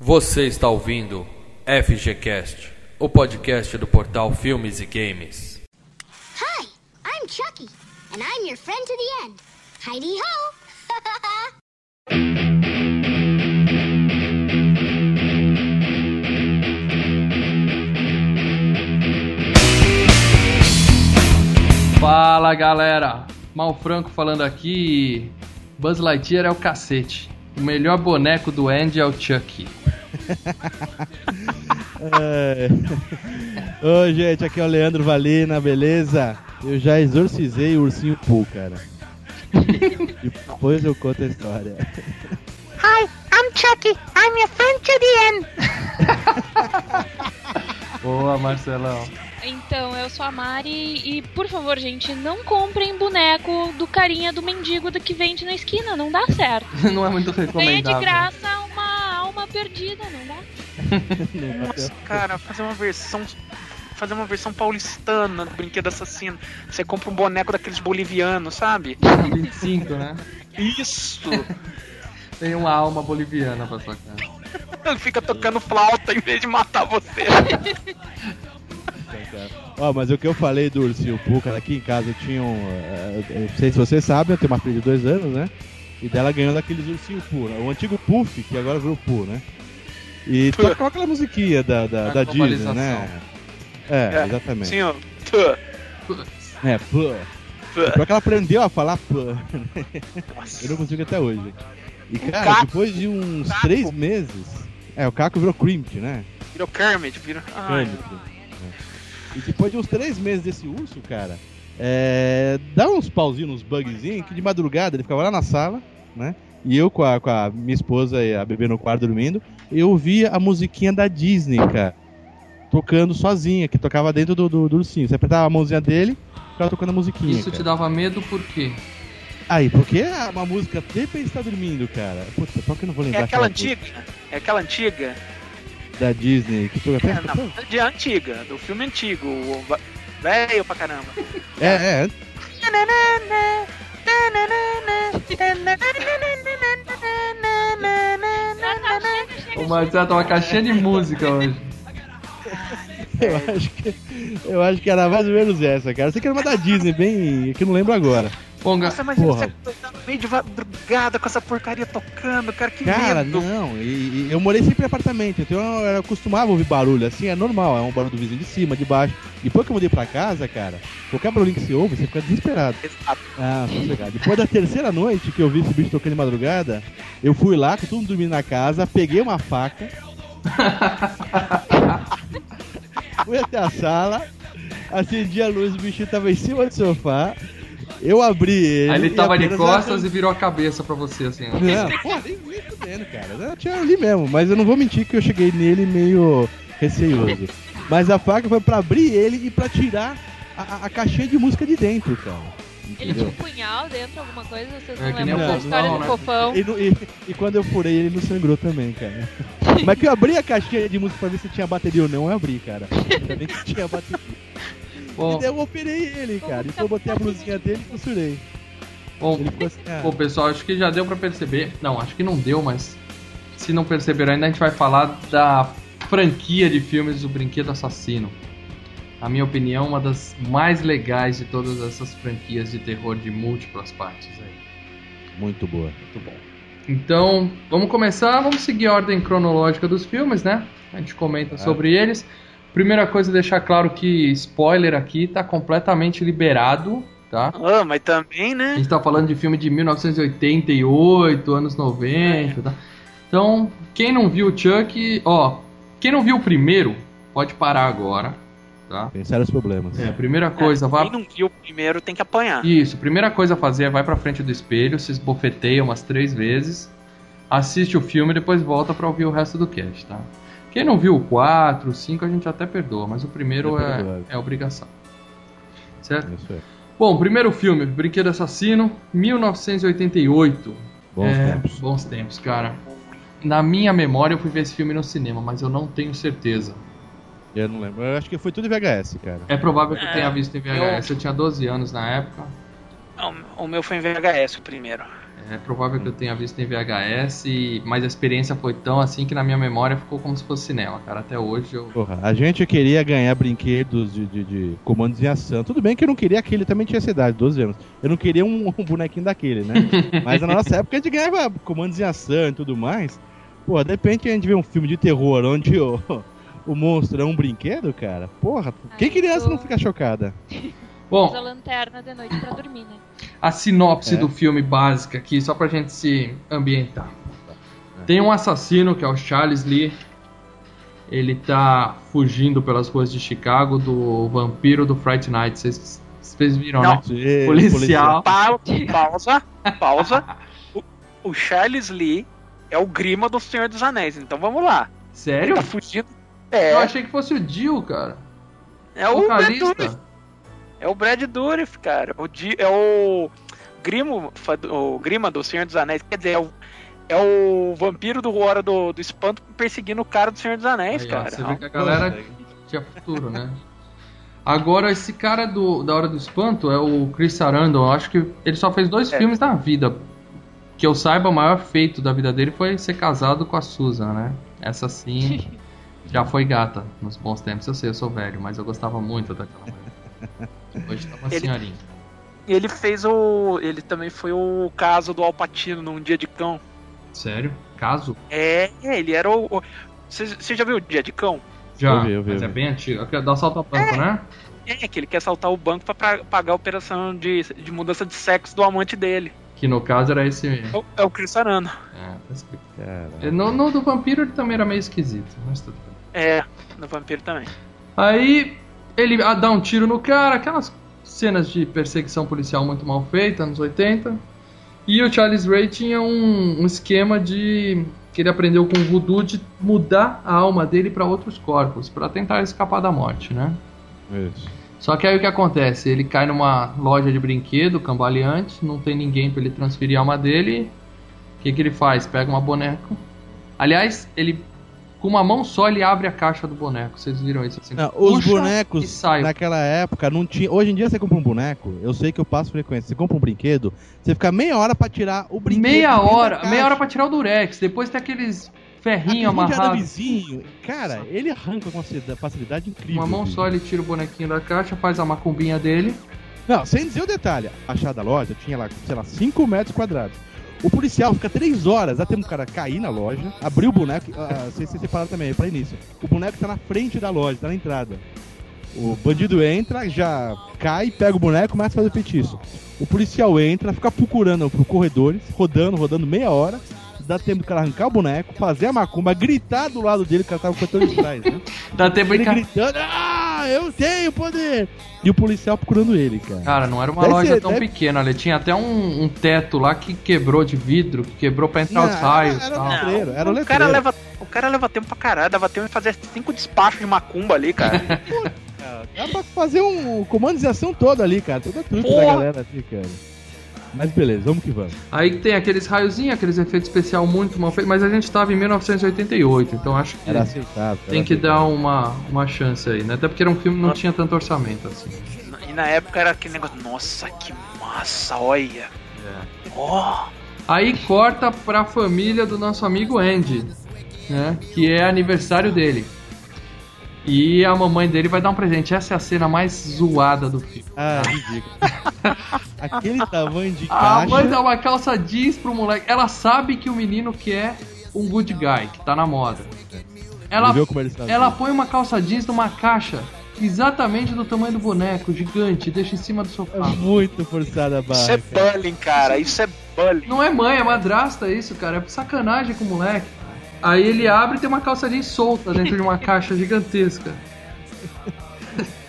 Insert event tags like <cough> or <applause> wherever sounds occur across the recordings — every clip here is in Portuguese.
Você está ouvindo FGCast, o podcast do portal Filmes e Games. Hi, I'm Chucky, and I'm your friend to the end. Heidi ho! Fala galera, Mal Franco falando aqui. Buzz Lightyear é o cacete. O melhor boneco do Andy é o Chucky. <laughs> É. Ô, gente, aqui é o Leandro Valina, beleza? Eu já exorcizei o ursinho Pooh, cara. Depois eu conto a história. Hi, I'm Chucky. I'm your friend to the end. <laughs> Boa, Marcelão. Então, eu sou a Mari e, por favor, gente, não comprem boneco do carinha do mendigo do que vende na esquina, não dá certo. <laughs> Não é muito Ganha recomendável. de graça uma alma perdida, não dá? Nossa, cara, fazer uma versão. Fazer uma versão paulistana do brinquedo assassino. Você compra um boneco daqueles bolivianos, sabe? 25, né? Isso! Tem uma alma boliviana pra sua casa. Ele fica tocando flauta em vez de matar você. <laughs> Ó, mas o que eu falei do ursinho Pooh, cara, aqui em casa eu tinha um. eh, eu não sei se vocês sabem, eu tenho uma filha de dois anos, né? E dela ganhou daqueles ursinho Pooh, né? o antigo Puff, que agora virou Pooh, né? E tocava aquela musiquinha da, da, da Disney, né? É, É, exatamente. Sim, ó. É, Pooh. Pior que ela aprendeu a falar Pooh. Eu não consigo até hoje. E cara, Caco. depois de uns Caco. três meses. É, o Caco virou Crimped, né? Virou Kermit, virou. Ai, Kermit. É. E depois de uns três meses desse urso, cara, é, dá uns pauzinhos, uns bugzinhos, que de madrugada ele ficava lá na sala, né? E eu com a, com a minha esposa e a bebê no quarto dormindo, eu ouvia a musiquinha da Disney, cara. Tocando sozinha, que tocava dentro do, do, do ursinho. Você apertava a mãozinha dele, ficava tocando a musiquinha. Isso te cara. dava medo por quê? Aí, porque é uma música de repente tá dormindo, cara. Puta, só que eu não vou É lembrar. aquela música antiga? É aquela antiga? Da Disney, que É, até. não, de antiga, do filme antigo. Velho pra caramba. <laughs> É, é. O Marcelo tá uma caixinha de música hoje. Eu acho, que, eu acho que era mais ou menos essa, cara. Eu sei que era uma da Disney, bem. que não lembro agora. Bom, ga- Nossa, imagina Porra. você acordando meio de madrugada com essa porcaria tocando, cara, que Cara, medo. não, e, e eu morei sempre em apartamento, então eu, eu acostumava a ouvir barulho, assim, é normal, é um barulho do vizinho de cima, de baixo. Depois que eu mudei pra casa, cara, qualquer barulho que você ouve, você fica desesperado. Exato. Ah, sossegado. Depois da terceira noite que eu vi esse bicho tocando de madrugada, eu fui lá, com todo mundo dormindo na casa, peguei uma faca, <laughs> fui até a sala, acendi a luz, o bichinho tava em cima do sofá, eu abri ele. Aí ele tava de costas e virou a cabeça pra você, assim, ó. Não, pô, nem, nem fudendo, cara. Eu tinha ali mesmo, mas eu não vou mentir que eu cheguei nele meio receioso. Mas a faca foi pra abrir ele e pra tirar a, a- a caixinha de música de dentro, cara. Ele tinha um punhal dentro, alguma coisa? Vocês não É que nem lembram da história fofão, do né? fofão? E, e- e quando eu furei ele, não sangrou também, cara. Mas que eu abri a caixinha de música pra ver se tinha bateria ou não, eu abri, cara. Ainda bem que tinha bateria. Bom, E daí eu operei ele, cara. Depois eu botei a blusinha dele e costurei. bom, assim, ah, Bom, pessoal, acho que já deu pra perceber. Não, acho que não deu, mas se não perceberam ainda, a gente vai falar da franquia de filmes do Brinquedo Assassino. Na minha opinião, uma das mais legais de todas essas franquias de terror de múltiplas partes aí. muito boa. Muito bom. Então, vamos começar, vamos seguir a ordem cronológica dos filmes, né? A gente comenta sobre eles. Primeira coisa, deixar claro que spoiler aqui tá completamente liberado, tá? Ah, mas também, A né? gente tá falando de filme de 1988, anos 90, tá? Então, quem não viu o Chuck, ó, quem não viu o primeiro, pode parar agora, tá? Pensaram os problemas. É, primeira coisa, vá Quem não viu o primeiro tem que apanhar. isso, primeira coisa a fazer é vai pra frente do espelho, se esbofeteia umas três vezes, assiste o filme e depois volta pra ouvir o resto do cast, tá? Quem não viu o 4, o 5 a gente até perdoa, mas o primeiro É é, é obrigação. Certo? Isso é. Bom, primeiro filme, Brinquedo Assassino, 1988. Bons É, tempos. Bons tempos, cara. Na minha memória eu fui ver esse filme no cinema, mas eu não tenho certeza. Eu não lembro. Eu acho que foi tudo em VHS, cara. É provável que eu É, tenha visto em VHS. Eu tinha 12 anos na época. Não, o meu foi em VHS o primeiro. É provável que eu tenha visto em VHS, mas a experiência foi tão assim que na minha memória ficou como se fosse cinema, cara. Até hoje eu. Porra, a gente queria ganhar brinquedos de, de, de comandos em ação. Tudo bem que eu não queria aquele, também tinha essa idade, 12 anos. Eu não queria um, <laughs> um bonequinho daquele, né? Mas na nossa época a gente ganhava comandos em ação e tudo mais. Pô, de repente a gente vê um filme de terror onde o, o monstro é um brinquedo, cara. Porra, quem Ai, criança tô- não fica chocada? <laughs> Bom, Usa lanterna de noite pra dormir, né? A sinopse É. do filme básica aqui, só pra gente se ambientar. Tem um assassino que é o Charles Lee. Ele tá fugindo pelas ruas de Chicago do vampiro do Fright Night. Vocês vocês viram, Não. né? Sim, Policial. Pa- pausa, pausa. <laughs> O, o Charles Lee é o Grima do Senhor dos Anéis, então vamos lá. Ele Sério? tá fugindo. É, Eu achei que fosse o Jill, cara. é o. Vocalista. É o Brad Dourif, cara. O Di, é o Grimo, o Grima do Senhor dos Anéis. Quer dizer, é o, é o vampiro do Hora do, do Espanto perseguindo o cara do Senhor dos Anéis, Aí, cara. Você vê que a galera tinha futuro, né? Agora, esse cara do, da Hora do Espanto é o Chris Sarandon. Eu acho que ele só fez dois É. filmes na vida. Que eu saiba, o maior feito da vida dele foi ser casado com a Susan, né? Essa sim <laughs> já foi gata nos bons tempos. Eu sei, eu sou velho, mas eu gostava muito daquela mulher. <laughs> Hoje tá uma Ele- senhorinha. E ele fez o. Ele também foi o caso do Alpatino num dia de cão. Sério? Caso? É, ele era o. Você já viu o dia de cão? Já, Eu vi, eu vi, mas eu é vi. bem antigo. Aquele Dá salto ao banco, né? É, que ele quer assaltar o banco pra pra pagar a operação de, de mudança de sexo do amante dele. Que no caso era esse. É o, é o Chris Arano. É, tá. Cara. no, no do vampiro ele também era meio esquisito, mas tudo bem. É, no vampiro também. Aí ele ah, dá um tiro no cara, aquelas cenas de perseguição policial muito mal feitas, anos 80. E o Charles Ray tinha um, um esquema de que ele aprendeu com o voodoo de mudar a alma dele para outros corpos, para tentar escapar da morte, né? Isso. Só que aí o que acontece? Ele cai numa loja de brinquedo, cambaleante, não tem ninguém para ele transferir a alma dele. O que, que ele faz? Pega uma boneca. Aliás, ele com uma mão só ele abre a caixa do boneco. Vocês viram isso assim? Não, os bonecos sai. naquela época não tinha. Hoje em dia você compra um boneco, eu sei que eu passo frequência. Você compra um brinquedo, você fica meia hora pra tirar o brinquedo. Meia hora, meia hora pra tirar o durex. Depois tem aqueles ferrinhos Aquele de amarrados. vizinho, cara, ele arranca com facilidade incrível. Uma mão só ele tira o bonequinho da caixa, faz a macumbinha dele. Não, sem dizer o detalhe, a fachada da loja tinha lá, sei lá, 5 metros quadrados. O policial fica 3 horas até um cara cair na loja, abrir o boneco. Ah, vocês se também, para início. O boneco tá na frente da loja, tá na entrada. O bandido entra, já cai, pega o boneco começa a fazer feitiço. O policial entra, fica procurando por corredores, rodando, rodando meia hora. Dá tempo do cara arrancar o boneco, fazer a macumba, gritar do lado dele, que cara tava com o cantor de trás, né? Dá tempo Ele de. gritando, ah, eu tenho poder! E o policial procurando ele, cara. Cara, não era uma Deve loja ser- tão deve- pequena, ele tinha até um, um teto lá que quebrou de vidro, que quebrou pra entrar Não, os raios e era- tal. era- Letreiro, era o o, letreiro. cara leva, o cara leva tempo pra caralho, dava tempo de fazer cinco despachos de macumba ali, cara. <laughs> Dá pra fazer um comandização toda ali, cara. Toda truque da galera ali, cara. Mas beleza, vamos que vamos. Aí tem aqueles raiozinhos, aqueles efeitos especial muito mal feitos, mas a gente tava em 1988, então acho que Era aceitável. tem era que dar aceitável. uma, uma chance aí, né? Até porque era um filme que não tinha tanto orçamento assim. e na época era aquele negócio, nossa, que massa, olha. Ó, Aí corta pra família do nosso amigo Andy, né? Que é aniversário dele. E a mamãe dele vai dar um presente. Essa é a cena mais zoada do filme. Ah, ridículo. <laughs> Aquele tamanho de A caixa. mãe dá uma calça jeans pro moleque. Ela sabe que o menino quer um good guy, que tá na moda. Ela, Viu como ele sabe? ela põe uma calça jeans numa caixa exatamente do tamanho do boneco, gigante, deixa em cima do É sofá. muito forçada a isso é barra. cara. bullying, cara, isso é bullying. Não é mãe, é madrasta isso, cara. É sacanagem com o moleque. Aí ele abre e tem uma calça jeans solta dentro de uma <laughs> caixa gigantesca.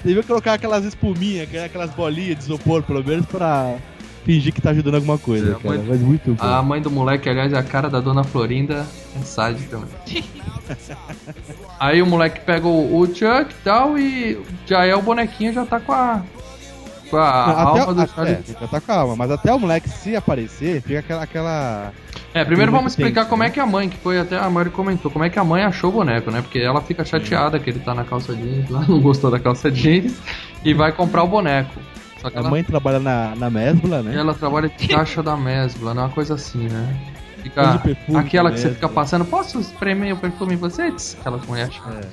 Devia colocar aquelas espuminhas, é aquelas bolinhas de isopor, pelo menos, pra fingir que tá ajudando alguma coisa, É, cara. mas- Mas muito bom. A mãe do moleque, aliás, é a cara da dona Florinda é sádica também. <laughs> Aí o moleque pega o, o Chuck e tal e já é o bonequinho, já tá com a. Com a Não, alma até, do a- Charlie. é, já tá calma, mas até o moleque se aparecer, fica aquela, aquela É, primeiro vamos explicar como né? é que a mãe, que foi até a Mari comentou, como é que a mãe achou o boneco, né? Porque ela fica chateada que ele tá na calça jeans, lá não gostou da calça jeans e vai comprar o boneco. Só que A ela, mãe trabalha na, na Mesbla, né? ela trabalha de <laughs> caixa da Mesbla, não é uma coisa assim, né? Fica perfume aquela que você Mesbla. fica passando, posso espremer o perfume em você? Aquela mulher chata. É.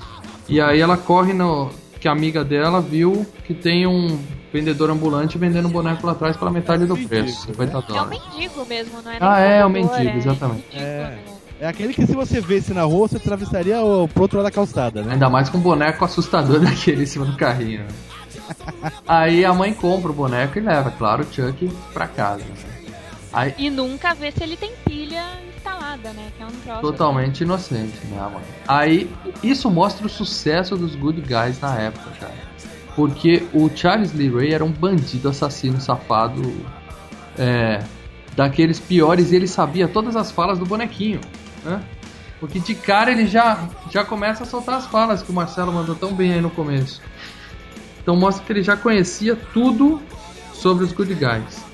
E aí ela corre no. Que a amiga dela viu que tem um vendedor ambulante vendendo um boneco lá atrás pela metade do preço. né? 50 É o dólares. mendigo mesmo, não é? Ah, é, o vendedor, mendigo, exatamente. mendigo, É. né? É aquele que se você vesse na rua, você atravessaria o, pro outro lado da calçada, né? Ainda mais com um boneco assustador <laughs> daquele em cima do carrinho. Aí a mãe compra o boneco e leva, claro, o Chuck pra casa. Aí, E nunca vê se ele tem pilha instalada, né? Que é um troço. totalmente inocente, né, mãe? Aí, isso mostra o sucesso dos Good Guys na época, cara. Porque o Charles Lee Ray era um bandido, assassino, safado, é, daqueles piores e ele sabia todas as falas do bonequinho, né? Porque de cara ele já, já começa a soltar as falas que o Marcelo mandou tão bem aí no começo. Então mostra que ele já conhecia tudo sobre os Good Guys.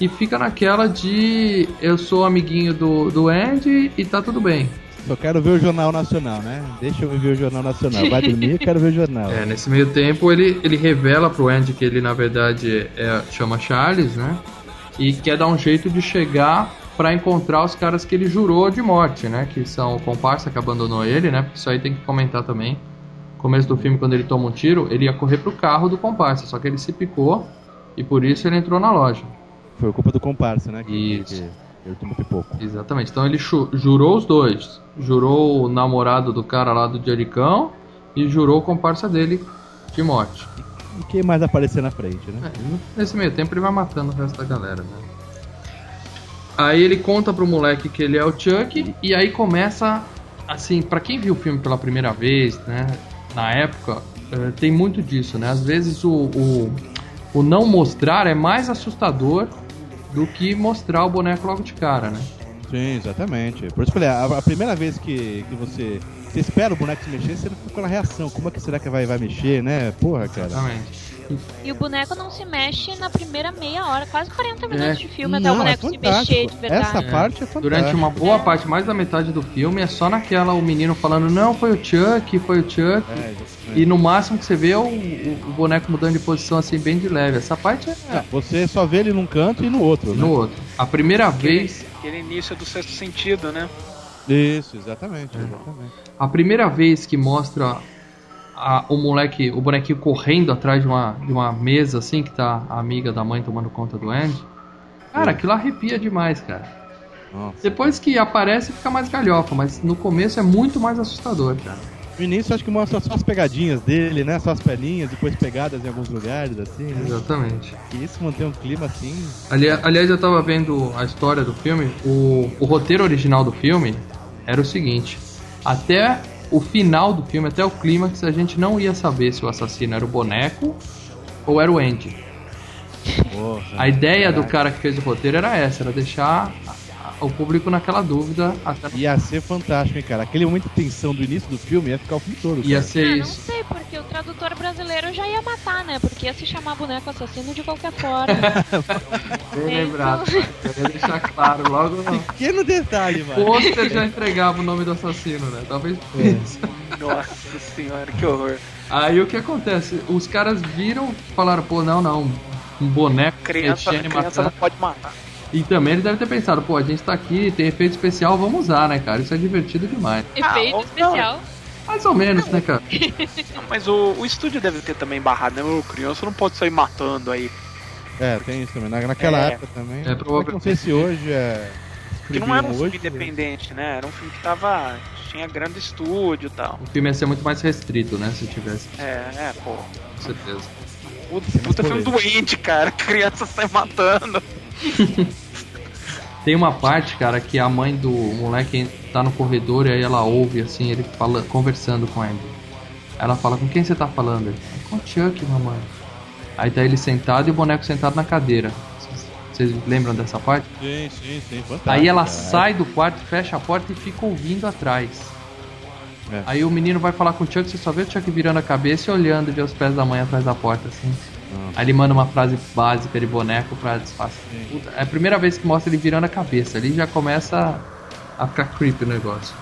E fica naquela de eu sou amiguinho do, do Andy e tá tudo bem. Só quero ver o Jornal Nacional, né? Deixa eu ver o Jornal Nacional. Vai dormir, eu quero ver o jornal. É, nesse meio tempo ele, ele revela pro Andy que ele na verdade é, chama Charles, né? E quer dar um jeito de chegar pra encontrar os caras que ele jurou de morte, né? Que são o comparsa que abandonou ele, né? Isso aí tem que comentar também. No começo do filme, quando ele toma um tiro, ele ia correr pro carro do comparsa, só que ele se picou e por isso ele entrou na loja. Foi culpa do comparsa, né? Que, Isso. que ele tomou pipoco. Exatamente. Então ele jurou os dois. Jurou o namorado do cara lá do Jericão e jurou o comparsa dele de morte. E quem mais aparecer na frente, né? É, nesse meio tempo ele vai matando o resto da galera, né? Aí ele conta pro moleque que ele é o Chuck e aí começa assim, pra quem viu o filme pela primeira vez, né, na época, eh, tem muito disso, né? Às vezes o, o, o não mostrar é mais assustador do que mostrar o boneco logo de cara, né? Sim, exatamente. Por isso que eu falei, a, a primeira vez que, que você, você espera o boneco se mexer, você fica com a reação. Como é que será que vai, vai mexer, né? Porra, cara. Exatamente. E o boneco não se mexe na primeira meia hora, quase 40 minutos É. de filme até o Não, é boneco se fantástico. mexer de verdade. Essa parte é fantástica. Durante uma boa parte, mais da metade do filme, é só naquela o menino falando, não, foi o Chuck, foi o Chuck. É. E no máximo que você vê é o, o- boneco mudando de posição assim, bem de leve. Essa parte é É, você só vê ele num canto e no outro, né? no outro. A primeira vez, Aquele início do sexto sentido, né? Isso, exatamente, exatamente. a primeira vez que mostra a- o moleque, o bonequinho correndo atrás de uma, de uma mesa assim, que tá a amiga da mãe tomando conta do Andy. Cara, aquilo arrepia demais, cara. Nossa. Depois que aparece fica mais galhofa, mas no começo é muito mais assustador, cara. No início acho que mostra só as pegadinhas dele, né? Só as perninhas, depois pegadas em alguns lugares, assim, né? Exatamente. E isso mantém um clima assim. Ali- aliás, eu tava vendo a história do filme. O, o roteiro original do filme era o seguinte: até o final do filme, até o clímax, a gente não ia saber se o assassino era o boneco ou era o Andy. Porra. A ideia do cara que fez o roteiro era essa: era deixar o público naquela dúvida até Ia ser fantástico, hein, cara? Aquele momento de tensão do início do filme ia ficar o filme todo. ia cara. ser Ah, não isso. sei, porque o tradutor brasileiro já ia matar, né? Porque ia se chamar boneco assassino de qualquer forma. <laughs> Bem lembrado. Queria deixar claro logo no Pequeno detalhe, mano. pôster já entregava o nome do assassino, né? Talvez por É. isso. Nossa senhora, que horror. Aí o que acontece? Os caras viram e falaram, pô, não, não, um boneco Criança, criança não pode matar. E também ele deve ter pensado, pô, a gente tá aqui, tem efeito especial, vamos usar, né, cara? Isso é divertido demais. Efeito ou não. especial. Mais ou menos, né, cara? <laughs> Não, mas o, o estúdio deve ter também barrado, né? Ô, criança não pode sair matando aí. É, tem isso também. Na- Naquela É. época também. É, Mas Não sei se hoje é. Porque não era um filme hoje, independente, né? Era um filme que tava. tinha grande estúdio e tal. O filme ia ser muito mais restrito, né, se tivesse, É, é, pô. com certeza. Puta, puta filme doente, cara. <laughs> Criança sai matando. <laughs> Tem uma parte, cara, que a mãe do moleque tá no corredor e aí ela ouve, assim, ele fala, conversando com ele. Ela fala, com quem você tá falando? Ele, com o Chuck, mamãe. Aí tá ele sentado e o boneco sentado na cadeira. Vocês lembram dessa parte? Sim, sim, sim. Fantástico, Aí ela cara. sai do quarto, fecha a porta e fica ouvindo atrás. É. Aí o menino vai falar com o Chuck, você só vê o Chuck virando a cabeça e olhando e vê os pés da mãe atrás da porta, assim. Aí ele manda uma frase básica de boneco pra disfarçar. É a primeira vez que mostra ele virando a cabeça. Ali já começa a ficar creepy o negócio.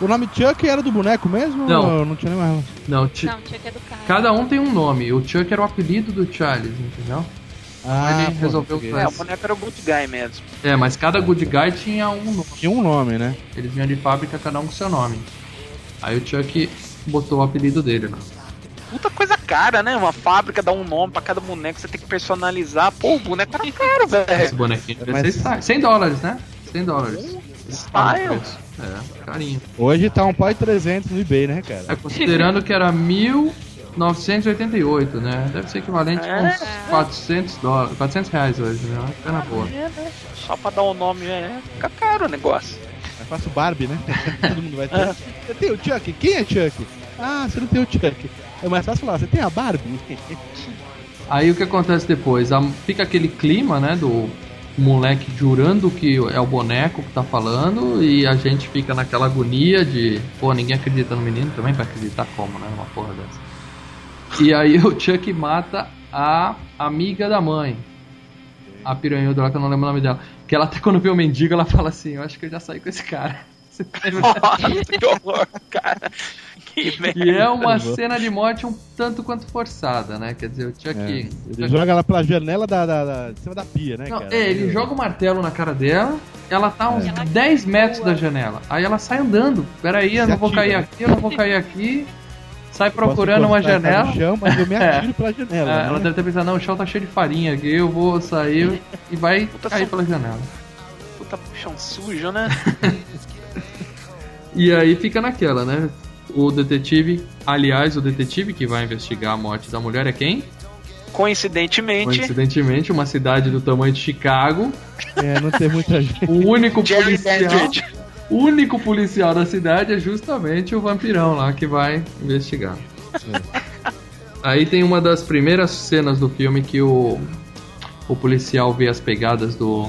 O nome Chuck era do boneco mesmo? Não. ou não tinha nem mais. Não, Não, tinha que educar. cada um tem um nome. O Chuck era o apelido do Charles, entendeu? Ah, ele pô, resolveu fazer- É, o boneco era o good guy mesmo. É, mas cada good guy tinha um nome. Tinha um nome, né? Eles vinham de fábrica, cada um com seu nome. Aí o Chuck botou o apelido dele lá. Puta coisa cara, né? Uma fábrica dá um nome pra cada boneco, você tem que personalizar. Pô, o boneco era caro, Esse velho. bonequinho devia Mas- ser 100 dólares, né? 100 dólares. Style. É, carinho. Hoje tá um de 300 no eBay, né, cara? É, considerando que era 1988, né? Deve ser equivalente a uns 400 dólares, 400 reais hoje, né? Uma pena boa. Só pra dar o nome, é, fica caro o negócio. Eu faço Barbie, né? <laughs> Todo mundo vai ter. Você tem o Chuck? Quem é Chuck? Ah, você não tem o Chuck. É mais fácil falar, você tem a Barbie? <laughs> Aí o que acontece depois? Fica aquele clima, né, do moleque jurando que é o boneco que tá falando e a gente fica naquela agonia de, pô, ninguém acredita no menino, também vai acreditar como, né, numa porra dessa. E aí o Chuck mata a amiga da mãe. A piranhuda lá, que eu não lembro o nome dela. Que ela até quando vê o mendigo, ela fala assim, eu acho que eu já saí com esse cara. Nossa, <laughs> que horror, cara. Que merda. E é uma cena de morte um tanto quanto forçada, né? Quer dizer, o Chuck... É, ele Chuck- joga ela pela janela da, da, da- de cima da pia, né, Não, cara? é, ele joga o martelo na cara dela, ela tá a uns Ela 10 metros da janela. Aí ela sai andando. Peraí, eu Se não vou cair né? aqui, eu não vou cair aqui. Sai procurando uma janela. No chão, mas eu me <laughs> É. atiro pela janela. É, né? ela deve ter pensado, não, o chão tá cheio de farinha aqui, eu vou sair e vai Puta cair só- pela janela. Puta chão sujo, né? <laughs> E aí fica naquela, né? O detetive, aliás, o detetive que vai investigar a morte da mulher é quem? Coincidentemente, Coincidentemente, uma cidade do tamanho de Chicago. É, não tem muita <laughs> gente. O único policial. O único policial da cidade é justamente o vampirão lá que vai investigar. Aí tem uma das primeiras cenas do filme que o, o policial vê as pegadas do,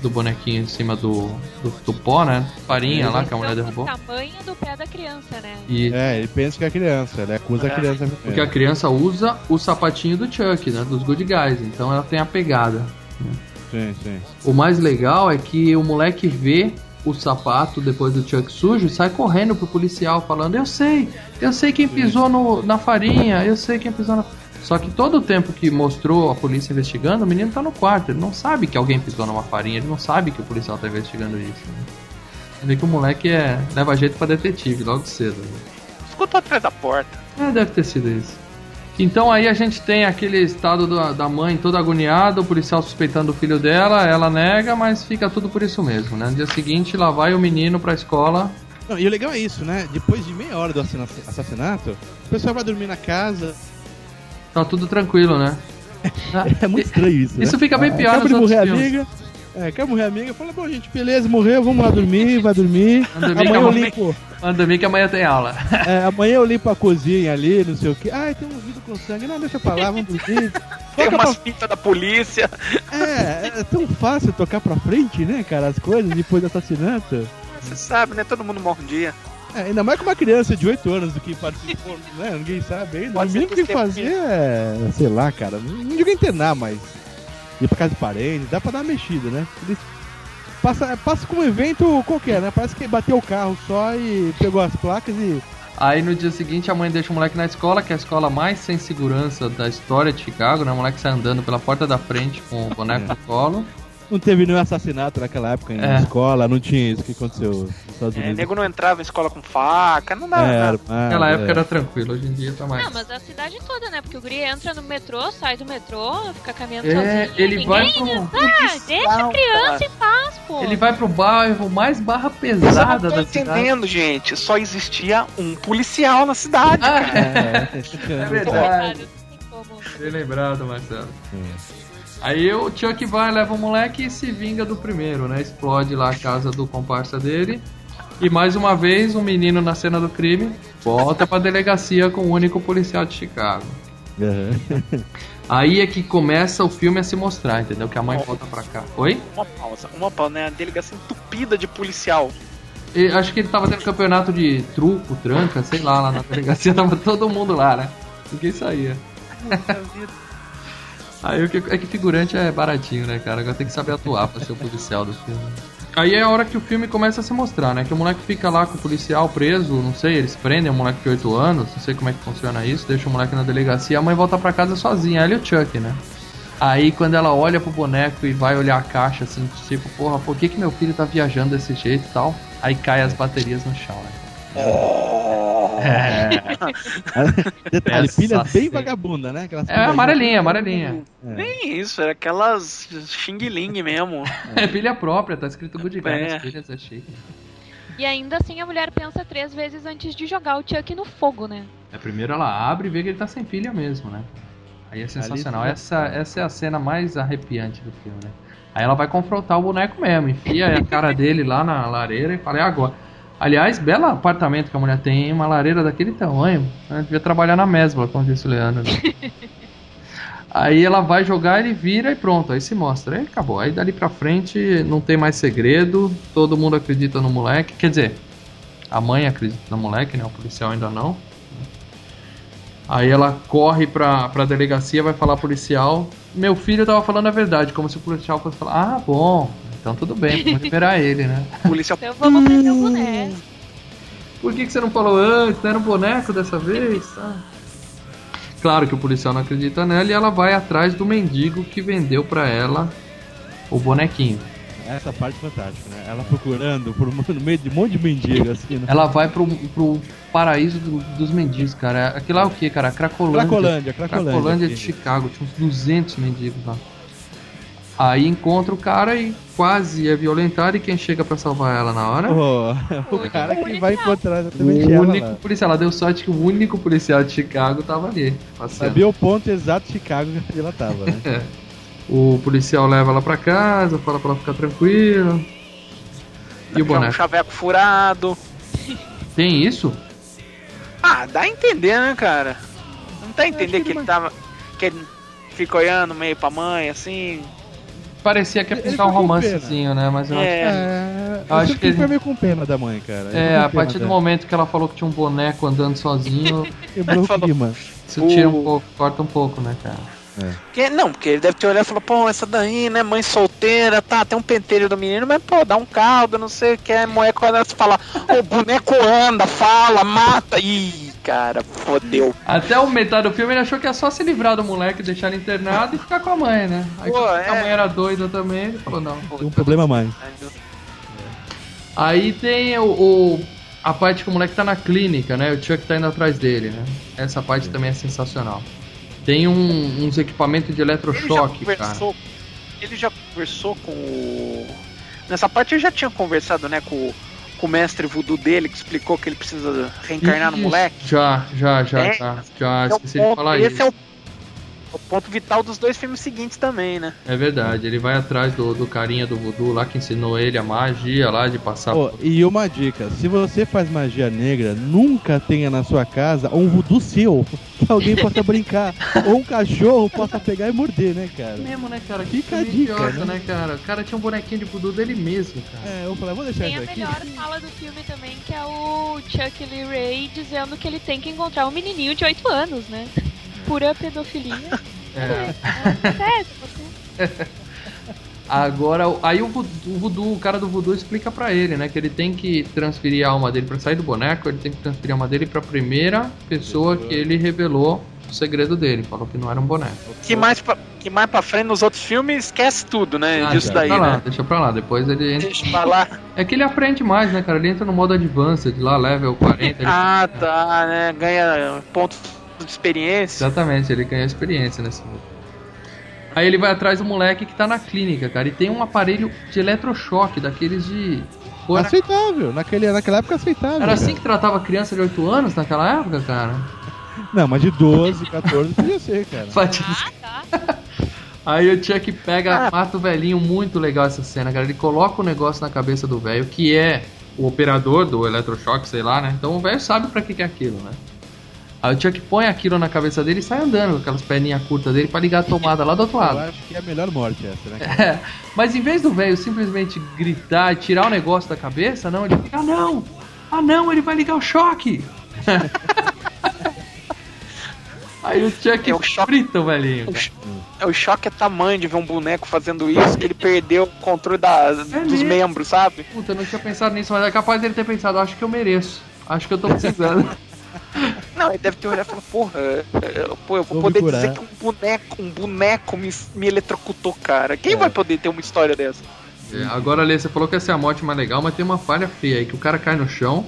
do bonequinho em cima do, do, do pó, né? Farinha lá que a mulher derrubou. O tamanho do pé da criança, né? E É, ele pensa que é criança, ele acusa a É. criança. porque a criança usa o sapatinho do Chuck, né? Dos Good Guys. Então ela tem a pegada. Sim, sim. O mais legal é que o moleque vê o sapato depois do Chuck sujo e sai correndo pro policial falando: Eu sei, eu sei quem pisou no, na farinha, eu sei quem pisou na. Só que todo o tempo que mostrou a polícia investigando, o menino tá no quarto. Ele não sabe que alguém pisou numa farinha, ele não sabe que o policial tá investigando isso. Né? Você vê que o moleque é, leva jeito pra detetive logo cedo. Né? Escutou atrás da porta. É, deve ter sido isso. Então aí a gente tem aquele estado da, da mãe toda agoniada, o policial suspeitando o filho dela, ela nega, mas fica tudo por isso mesmo, né? No dia seguinte, lá vai o menino pra escola. Não, e o legal é isso, né? Depois de meia hora do assina- assassinato, o pessoal vai dormir na casa. Tá tudo tranquilo, né? É muito estranho isso. Isso né? fica bem pior Acaba nos outros filmes. amiga. É, quer morrer a amiga? Fala, bom, gente, beleza, morreu, vamos lá dormir, vai dormir. Dormir, Amanhã eu limpo. Manda mim que amanhã tem aula. É, amanhã eu limpo a cozinha ali, não sei o que. Ai, tem um vidro com sangue. Não, deixa pra lá, vamos dormir. <laughs> Tem Toca umas fitas da polícia. pra... <laughs> é, é tão fácil tocar pra frente, né, cara, as coisas depois do assassinato. Você sabe, né? Todo mundo morre um dia. É, ainda mais com uma criança de 8 anos do que participou, né? Ninguém sabe ainda. Pode o mínimo que fazer é, sei lá, cara, não, não digo internar, mas ir pra casa de parente, dá pra dar uma mexida, né? Eles passa, passa com um evento qualquer, né? Parece que bateu o carro só e pegou as placas e. Aí no dia seguinte a mãe deixa o moleque na escola, que é a escola mais sem segurança da história de Chicago, né? O moleque sai andando pela porta da frente com o boneco no colo. Não teve nenhum assassinato naquela época em É. escola, não tinha isso que aconteceu nos Estados É, nego não entrava em escola com faca, não dá É, Naquela época é. era tranquilo, hoje em dia tá mais. Não, mas a cidade toda, né? Porque o Guri entra no metrô, sai do metrô, fica caminhando É, sozinho. ele ninguém... vai pro. Ah, deixa a criança em paz, pô. Ele vai pro bairro mais barra pesada da cidade. entendendo, gente. Só existia um policial na cidade. Ah, <laughs> É, é verdade. Não tem como. Bem lembrado, Marcelo. Aí o Chuck vai, leva o moleque e se vinga do primeiro, né? Explode lá a casa do comparsa dele. E mais uma vez, um menino na cena do crime volta pra delegacia com o único policial de Chicago. Aham. Aí é que começa o filme a se mostrar, entendeu? Que a mãe volta pra cá. Oi? Uma pausa, uma pausa, né? A delegacia entupida de policial. E acho que ele tava tendo campeonato de truco, tranca, sei lá, lá na delegacia <laughs> tava todo mundo lá, né? Ninguém saía. Puta vida. Aí o que, é que figurante é baratinho, né, cara? Agora tem que saber atuar pra ser o policial do filme. Aí é a hora que o filme começa a se mostrar, né? Que o moleque fica lá com o policial preso, não sei, eles prendem o moleque de 8 anos, não sei como é que funciona isso, deixa o moleque na delegacia, a mãe volta pra casa sozinha, ela e o Chuck, né? Aí quando ela olha pro boneco e vai olhar a caixa, assim, tipo, porra, por que, que meu filho tá viajando desse jeito e tal? Aí cai as baterias no chão, né? <laughs> Detalhe, Essa pilha bem vagabunda, né? Aquelas É amarelinha, amarelinha. Nem isso, era aquelas Xing Ling mesmo. É pilha própria, tá escrito Good Guy É. nas pilhas, é chique. E ainda assim a mulher pensa três vezes antes de jogar o Chuck no fogo, né? É, primeiro ela abre e vê que ele tá sem pilha mesmo, né? Aí é sensacional. Ali- Essa, essa é a cena mais arrepiante do filme, né? Aí ela vai confrontar o boneco mesmo, enfia a cara dele lá na lareira e fala, é agora. Aliás, belo apartamento que a mulher tem, hein? uma lareira daquele tamanho. Né? Devia trabalhar na mesma, como disse o Leandro. né? <laughs> Aí ela vai jogar, ele vira e pronto, aí se mostra. Aí acabou. Aí dali pra frente não tem mais segredo, todo mundo acredita no moleque. Quer dizer, a mãe acredita no moleque, né? O policial ainda não. Aí ela corre pra, pra delegacia, vai falar policial. Meu filho tava falando a verdade, como se o policial fosse falar: Ah, bom, então tudo bem, vamos liberar <laughs> ele, né? Policial. Então vamos prender o boneco. Por que, que você não falou antes? Não era um boneco dessa vez? Tá? Claro que o policial não acredita nela e ela vai atrás do mendigo que vendeu pra ela o bonequinho. Essa parte é fantástica, né? Ela procurando por, no meio de um monte de mendigo, assim, né? Ela vai pro, pro paraíso do- dos mendigos, cara. Aquilo lá é o que, cara? Cracolândia. Cracolândia, Cracolândia. Cracolândia de. Chicago, tinha uns 200 mendigos lá. Aí encontra o cara e quase é violentado e quem chega pra salvar ela na hora? Oh, o O cara que policial. vai encontrar O exatamente ela único lá. policial, ela deu sorte que o único policial de Chicago tava ali. passeando. Sabia o ponto exato de Chicago que ela tava, né? <laughs> É. O policial leva ela pra casa, fala pra ela ficar tranquila. E o Um boneco? chaveco furado. Tem isso? Ah, dá a entender, né, cara? Não tá a entender que que, ele ele tava. Que ele fica olhando meio pra mãe, assim. Parecia que ia pintar um romancezinho, né? Mas eu acho É. É, Eu acho que ele- fiquei meio com pena da mãe, cara. É, a partir pena do dela. momento que ela falou que tinha um boneco andando sozinho, <laughs> Quebrou o Falou. clima. isso tira um pouco, corta um pouco, né, cara? Porque, não, porque ele deve ter olhado e falado, pô, essa daí, né, mãe solteira, tá, tem um pentelho do menino, mas, pô, dá um caldo, não sei o que, a mulher quando ela fala, o boneco anda, fala, mata, ih, cara, fodeu. Até o metade do filme ele achou que ia só se livrar do moleque, deixar ele internado e ficar com a mãe, né? Aí Pô, é. a mãe era doida também, ele falou, não. Tem um problema mais. Aí tem o, o- a parte que o moleque tá na clínica, né? O Chuck tá indo atrás dele, né? Essa parte também é sensacional. Tem um- uns equipamentos de Ele eletrochoque, cara. conversou, ele já conversou com o... Nessa parte ele já tinha conversado, né, com, o- com o mestre voodoo dele, que explicou que ele precisa reencarnar no moleque. Já, já, já, É, já. Já Esse é esqueci de falar esse isso. é o, o ponto vital dos dois filmes seguintes também, né? É verdade, ele vai atrás do, do carinha do voodoo lá que ensinou ele a magia lá de passar. Ó, e uma dica, se você faz magia negra, nunca tenha na sua casa um voodoo seu que alguém <laughs> possa brincar. ou um cachorro possa pegar e morder, né, cara? mesmo, né, cara? Fica filme a dica, idiota, né? né, cara? O cara tinha um bonequinho de voodoo dele mesmo, cara. É, eu falei, vou deixar Tem isso a aqui. melhor fala do filme também, que é o Chuck Lee Ray dizendo que ele tem que encontrar um menininho de 8 anos, né? Pura pedofilia. <laughs> É. Sério, você... Agora, aí o o voodoo, o cara do voodoo explica pra ele, né, que ele tem que transferir a alma dele pra sair do boneco, ele tem que transferir a alma dele pra primeira pessoa que ele revelou o segredo dele, falou que não era um boneco. Que mais, pra, que mais pra frente nos outros filmes esquece tudo, né? Ah, disso deixa daí, pra lá, né? deixa pra lá, depois ele entra... Deixa pra lá. <laughs> É que ele aprende mais, né, cara? Ele entra no modo advanced, lá, level 40. ele- Ah, tá, né? Ganha pontos de experiência. Exatamente, ele ganha experiência nesse mundo. Aí ele vai atrás do moleque que tá na clínica, cara, e tem um aparelho de eletrochoque, daqueles de. Pô, era, Aceitável, naquele, naquela época aceitável. era assim cara. que tratava criança de 8 anos naquela época, cara? Não, mas de 12, 14 podia ser, cara. <laughs> Ah, tá. Aí o Chuck pega, Ah. mata o velhinho, muito legal essa cena, cara. Ele coloca o negócio na cabeça do velho, que é o operador do eletrochoque, sei lá, né? Então o velho sabe pra que, que é aquilo, né? Aí o Chuck põe aquilo na cabeça dele e sai andando com aquelas perninhas curtas dele pra ligar a tomada lá do outro Eu lado. acho que é a melhor morte essa, né? É, mas em vez do velho simplesmente gritar e tirar o negócio da cabeça, não, ele fica, ah não! Ah não, ele vai ligar o choque! <laughs> Aí o Chuck É o choque. frita o velhinho. O, cho- é, o choque é tamanho de ver um boneco fazendo isso, que ele perdeu o controle da, dos mesmo? membros, sabe? Puta, eu não tinha pensado nisso, mas é capaz dele ter pensado, acho que eu mereço. Acho que eu tô precisando. <laughs> Não, ele deve ter olhado e falado, porra, é, é, pô, eu vou, Vou poder dizer que um boneco, um boneco me, me eletrocutou, cara. Quem É. vai poder ter uma história dessa? É, agora, Lê, você falou que essa é a morte mais legal, mas tem uma falha feia aí, que o cara cai no chão,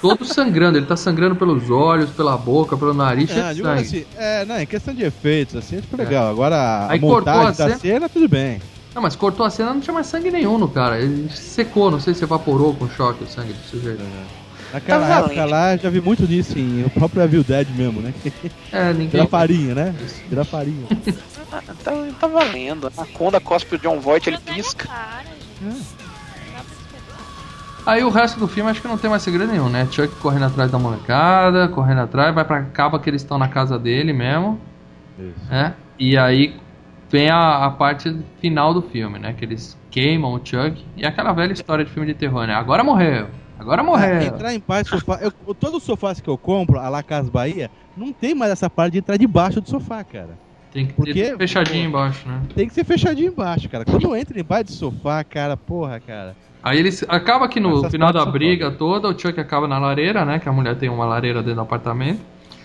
todo sangrando. Ele tá sangrando pelos olhos, pela boca, pelo nariz, de sangue. assim, é, não, em questão de efeitos, assim, é tipo legal. Agora, a Aí cortou montagem a da cena- cena, tudo bem. Não, mas cortou a cena, não tinha mais sangue nenhum no cara. Ele secou, não sei se evaporou com choque o sangue do sujeito. Naquela Tá época lá, já vi muito nisso em o próprio Evil Dead mesmo, né? É, <laughs> ninguém. Vira farinha, né? Vira farinha. Tá, tá valendo. A Conda cospe o John Voight, ele é pisca. cara, esperar. Aí o resto do filme acho que não tem mais segredo nenhum, né? Chuck correndo atrás da molecada, correndo atrás, vai pra acaba que eles estão na casa dele mesmo, Isso. né? E aí vem a, a parte final do filme, né? Que eles queimam o Chuck e aquela velha história de filme de terror, né? Agora morreu, agora morreu. entrar embaixo do sofá. Eu, todos os sofás que eu compro, a La Casa Bahia, não tem mais essa parte de entrar debaixo do sofá, cara. Tem que Porque- ter fechadinho embaixo, né? Tem que ser fechadinho embaixo, cara. Quando entra embaixo do sofá, cara, porra, cara. Aí eles acaba que no Essas final da briga toda, o Chuck acaba na lareira, né? Que a mulher tem uma lareira dentro do apartamento.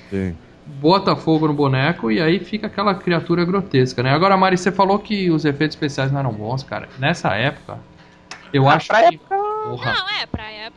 Sim. bota fogo no boneco e aí fica aquela criatura grotesca, né? Agora, Mari, você falou que os efeitos especiais não eram bons, cara. Nessa época, eu Ah, acho pra que. época- Porra. Não, é, pra época.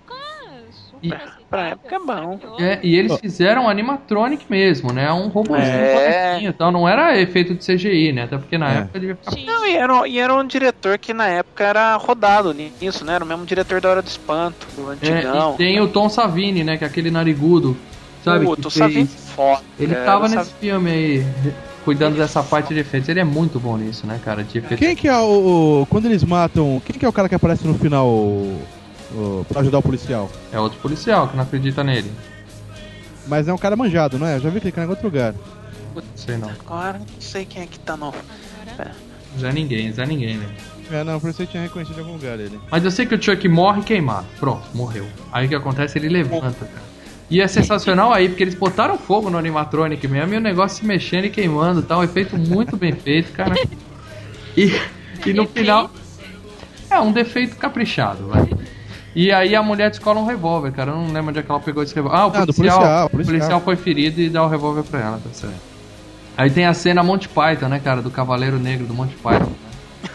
E- pra época é bom. maravilhoso. É, e eles fizeram animatronic mesmo, né? Um robôzinho É. bonequinho e tal. Não era efeito de CGI, né? Até porque na É. época devia ficar. Sim. Não, e era, e era um diretor que na época era rodado nisso, né? Era o mesmo diretor da Hora do Espanto, do É, antigão. e tem o Tom Savini, né? Que é aquele narigudo, sabe? Que tu fez- sabe foda. Ele cara, tava nesse filme aí, cuidando dessa parte de efeitos. Ele é muito bom nisso, né, cara? De efeitos. Quem que é o, o- Quando eles matam. Quem que é o cara que aparece no final pra ajudar o policial? É outro policial que não acredita nele. Mas é um cara manjado, não é? Eu já vi que ele cai em outro lugar. Não sei não. Agora não sei quem é que tá no. Zé ninguém, Zé ninguém, né? É, não, por isso eu tinha reconhecido em algum lugar ele. Mas eu sei que o Chuck morre queimado. Pronto, morreu. Aí o que acontece? Ele levanta, cara. E é sensacional aí, porque eles botaram fogo no animatronic mesmo e o negócio se mexendo e queimando, tá? Um efeito muito bem feito, cara. E, e no final. É um defeito caprichado, vai. E aí a mulher descola um revólver, cara. Eu não lembro onde é que ela pegou esse revólver. Ah, o Ah, do policial, policial, o policial. policial foi ferido e dá o revólver pra ela, tá certo. Aí tem a cena Monty Python, né, cara? Do Cavaleiro Negro do Monty Python.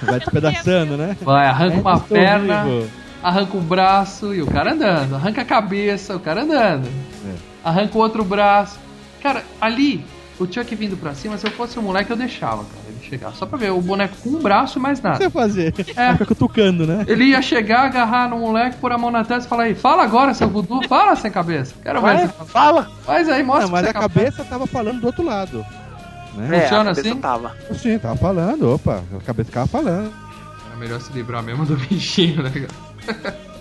Vai despedaçando, né? Vai, arranca uma Estou perna, vivo. arranca o braço e o cara andando. Arranca a cabeça, o cara andando. É. Arranca o outro braço. Cara, ali, o Chuck vindo pra cima, se eu fosse um moleque, eu deixava, cara. Chegar. Só pra ver, o boneco com um braço e mais O que nada. você fazer? É. Fica cutucando, né? Ele ia chegar, agarrar no moleque, pôr a mão na testa e falar aí, fala agora, seu voodoo, fala sem cabeça. Quero ver. Vai, fala! Faz aí, mostra Não, mas a é capaz. cabeça tava falando do outro lado. Né? É, a Funciona cabeça assim? Tava. Sim, tava falando, opa, a cabeça tava falando. Era melhor se livrar mesmo do bichinho, né, cara? <laughs>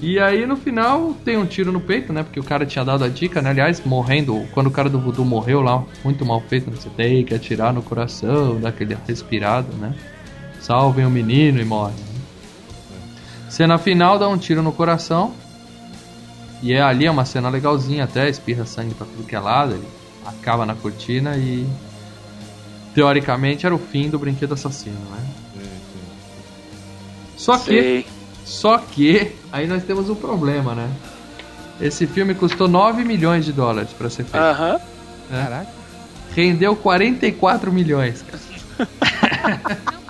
E aí no final tem um tiro no peito, né? Porque o cara tinha dado a dica, né? Aliás, morrendo, quando o cara do voodoo morreu lá, muito mal feito, né? você tem que atirar no coração, dar aquele respirado, né? Salvem o menino e morre. né? Cena final dá um tiro no coração. E é ali é uma cena legalzinha até, espirra sangue pra tudo que é lado, ele acaba na cortina e teoricamente era o fim do brinquedo assassino, né? Só que Sei. Só que aí nós temos um problema, né? Esse filme custou 9 milhões de dólares pra ser feito. Aham. né? Caraca. Rendeu 44 milhões. Morrer. <laughs>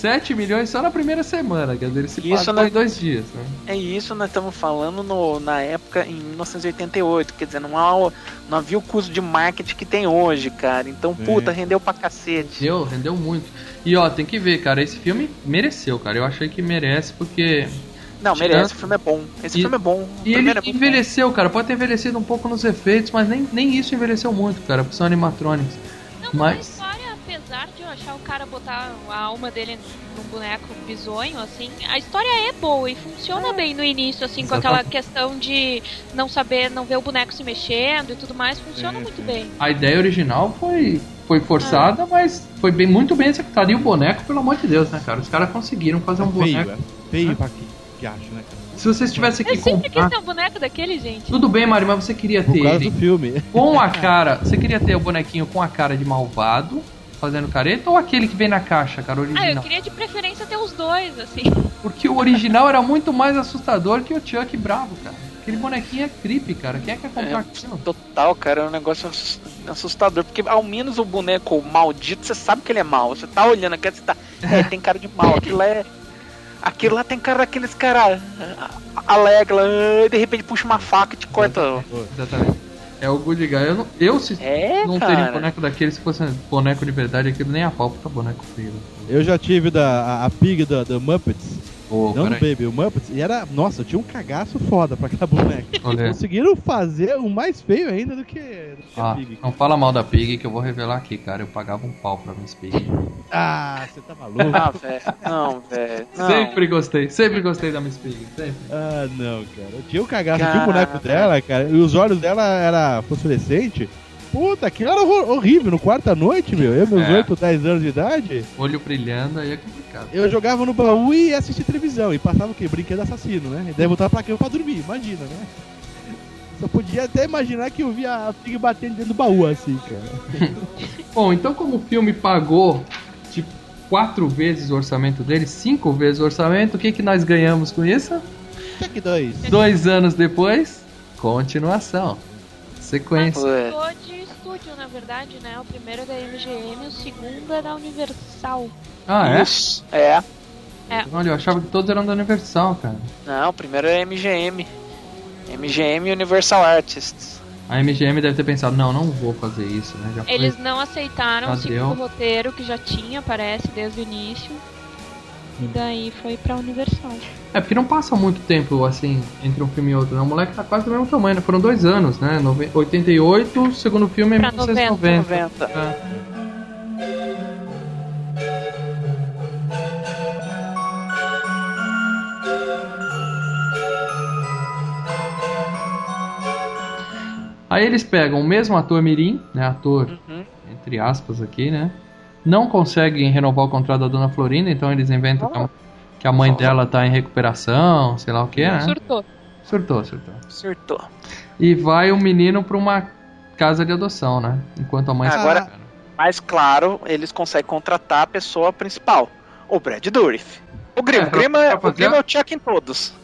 7 milhões só na primeira semana, quer dizer, ele se Isso, né? em dois dias. Né? É isso, nós estamos falando no- na época, em 1988. Quer dizer, não, há, não havia o custo de marketing que tem hoje, cara. Então, Sim. puta, rendeu pra cacete. Rendeu, rendeu muito. E ó, tem que ver, cara, esse filme mereceu, cara. Eu achei que merece porque. Não, merece, o filme é bom. Esse E- filme é bom. O E ele é muito bom. envelheceu, cara. Pode ter envelhecido um pouco nos efeitos, mas nem, nem isso envelheceu muito, cara, porque são animatronics. Não, Mas- mas a história, apesar de achar o cara botar a alma dele num boneco bizonho, assim, a história é boa e funciona bem no início, assim, com aquela questão de não saber, não ver o boneco se mexendo e tudo mais, funciona Sim, muito sim. bem. A ideia original foi, foi forçada, mas foi bem, muito bem executada. E o boneco, pelo amor de Deus, né, cara? Os caras conseguiram fazer um É feio, boneco. é feio pra quê? que acho, né, cara? Se vocês tivessem que Eu sempre quis comprar. ter um boneco daquele, gente. Tudo bem, Mari, mas você queria Por ter causa ele do filme. com a <laughs> cara. Você queria ter o bonequinho com a cara de malvado, fazendo careta, ou aquele que vem na caixa, cara, Ah, eu original? queria de preferência ter os dois, assim. Porque o original era muito mais assustador que o Chuck bravo, cara. Aquele bonequinho é creepy, cara. Quem é que comprar É, aquilo? Total, cara, é um negócio assus- assustador. Porque ao menos o boneco maldito, você sabe que ele é mal. Você tá olhando aqui, você tá. É, <laughs> tem cara de mal. Aquilo lá é. Aquilo lá tem cara daqueles cara ah, alegre, e de repente puxa uma faca e te corta. Exatamente. É o Good Guy. Eu, não, eu se É, não teria um cara. boneco daquele, se fosse boneco de verdade, aquilo nem a pau, puta boneco feio. Eu já tive da, a, a pig da, da Muppets. Ô, não do. Baby, o Muppets. E era. Nossa, eu tinha um cagaço foda pra aquela boneca. <laughs> Olha. Conseguiram fazer um mais feio ainda do que, do que a Ah, pig. não fala mal da Pig que eu vou revelar aqui, cara. Eu pagava um pau pra Miss Pig. Ah, você tá maluco? Ah, velho. Não, velho. Sempre gostei, sempre gostei da Miss Pig. Sempre. Ah, não, cara. Eu tinha um cagaço, eu tinha um Cara. boneco dela, cara, e os olhos dela era fosforescente. Puta, aquilo era horrível. No quarto à noite, meu, eu, meus É. 8, 10 anos de idade, Olho brilhando, aí é complicado. eu jogava no baú e ia assistir televisão. E passava o quê? Brinquedo assassino, né? E daí voltava pra cama pra dormir, imagina, né? Só podia até imaginar que eu via a Pig batendo dentro do baú, assim, cara. <laughs> Bom, então como o filme pagou quatro vezes o orçamento dele, cinco vezes o orçamento, o que, que nós ganhamos com isso? Check 2. Dois anos depois, continuação. Sequência. Mudou de estúdio, na verdade, né? O primeiro é da MGM, o segundo é da Universal. Ah, é? Isso. É. Olha, eu achava que todos eram da Universal, cara. Não, o primeiro é MGM. MGM Universal Artists. A MGM deve ter pensado, não, não vou fazer isso, né? Já foi. Eles não aceitaram Já o segundo roteiro, que já tinha, parece, desde o início. E daí foi pra Universal. É, porque não passa muito tempo, assim, entre um filme e outro, né? O moleque tá quase do mesmo tamanho, né? Foram dois anos, né? Nove- 88, o segundo filme é Pra 1990. 90. É. Aí eles pegam o mesmo ator mirim, né? Ator, Uhum. entre aspas aqui, né? Não conseguem renovar o contrato da Dona Florinda, então eles inventam que a, que a mãe dela tá em recuperação, sei lá o que, né? Surtou. Surtou, surtou. Acertou. E vai o menino pra uma casa de adoção, né? Enquanto a mãe Agora- espera. Mas claro, eles conseguem contratar a pessoa principal. O Brad Dourif. O Grima. É, o, é, o fazer é o Chuck em todos.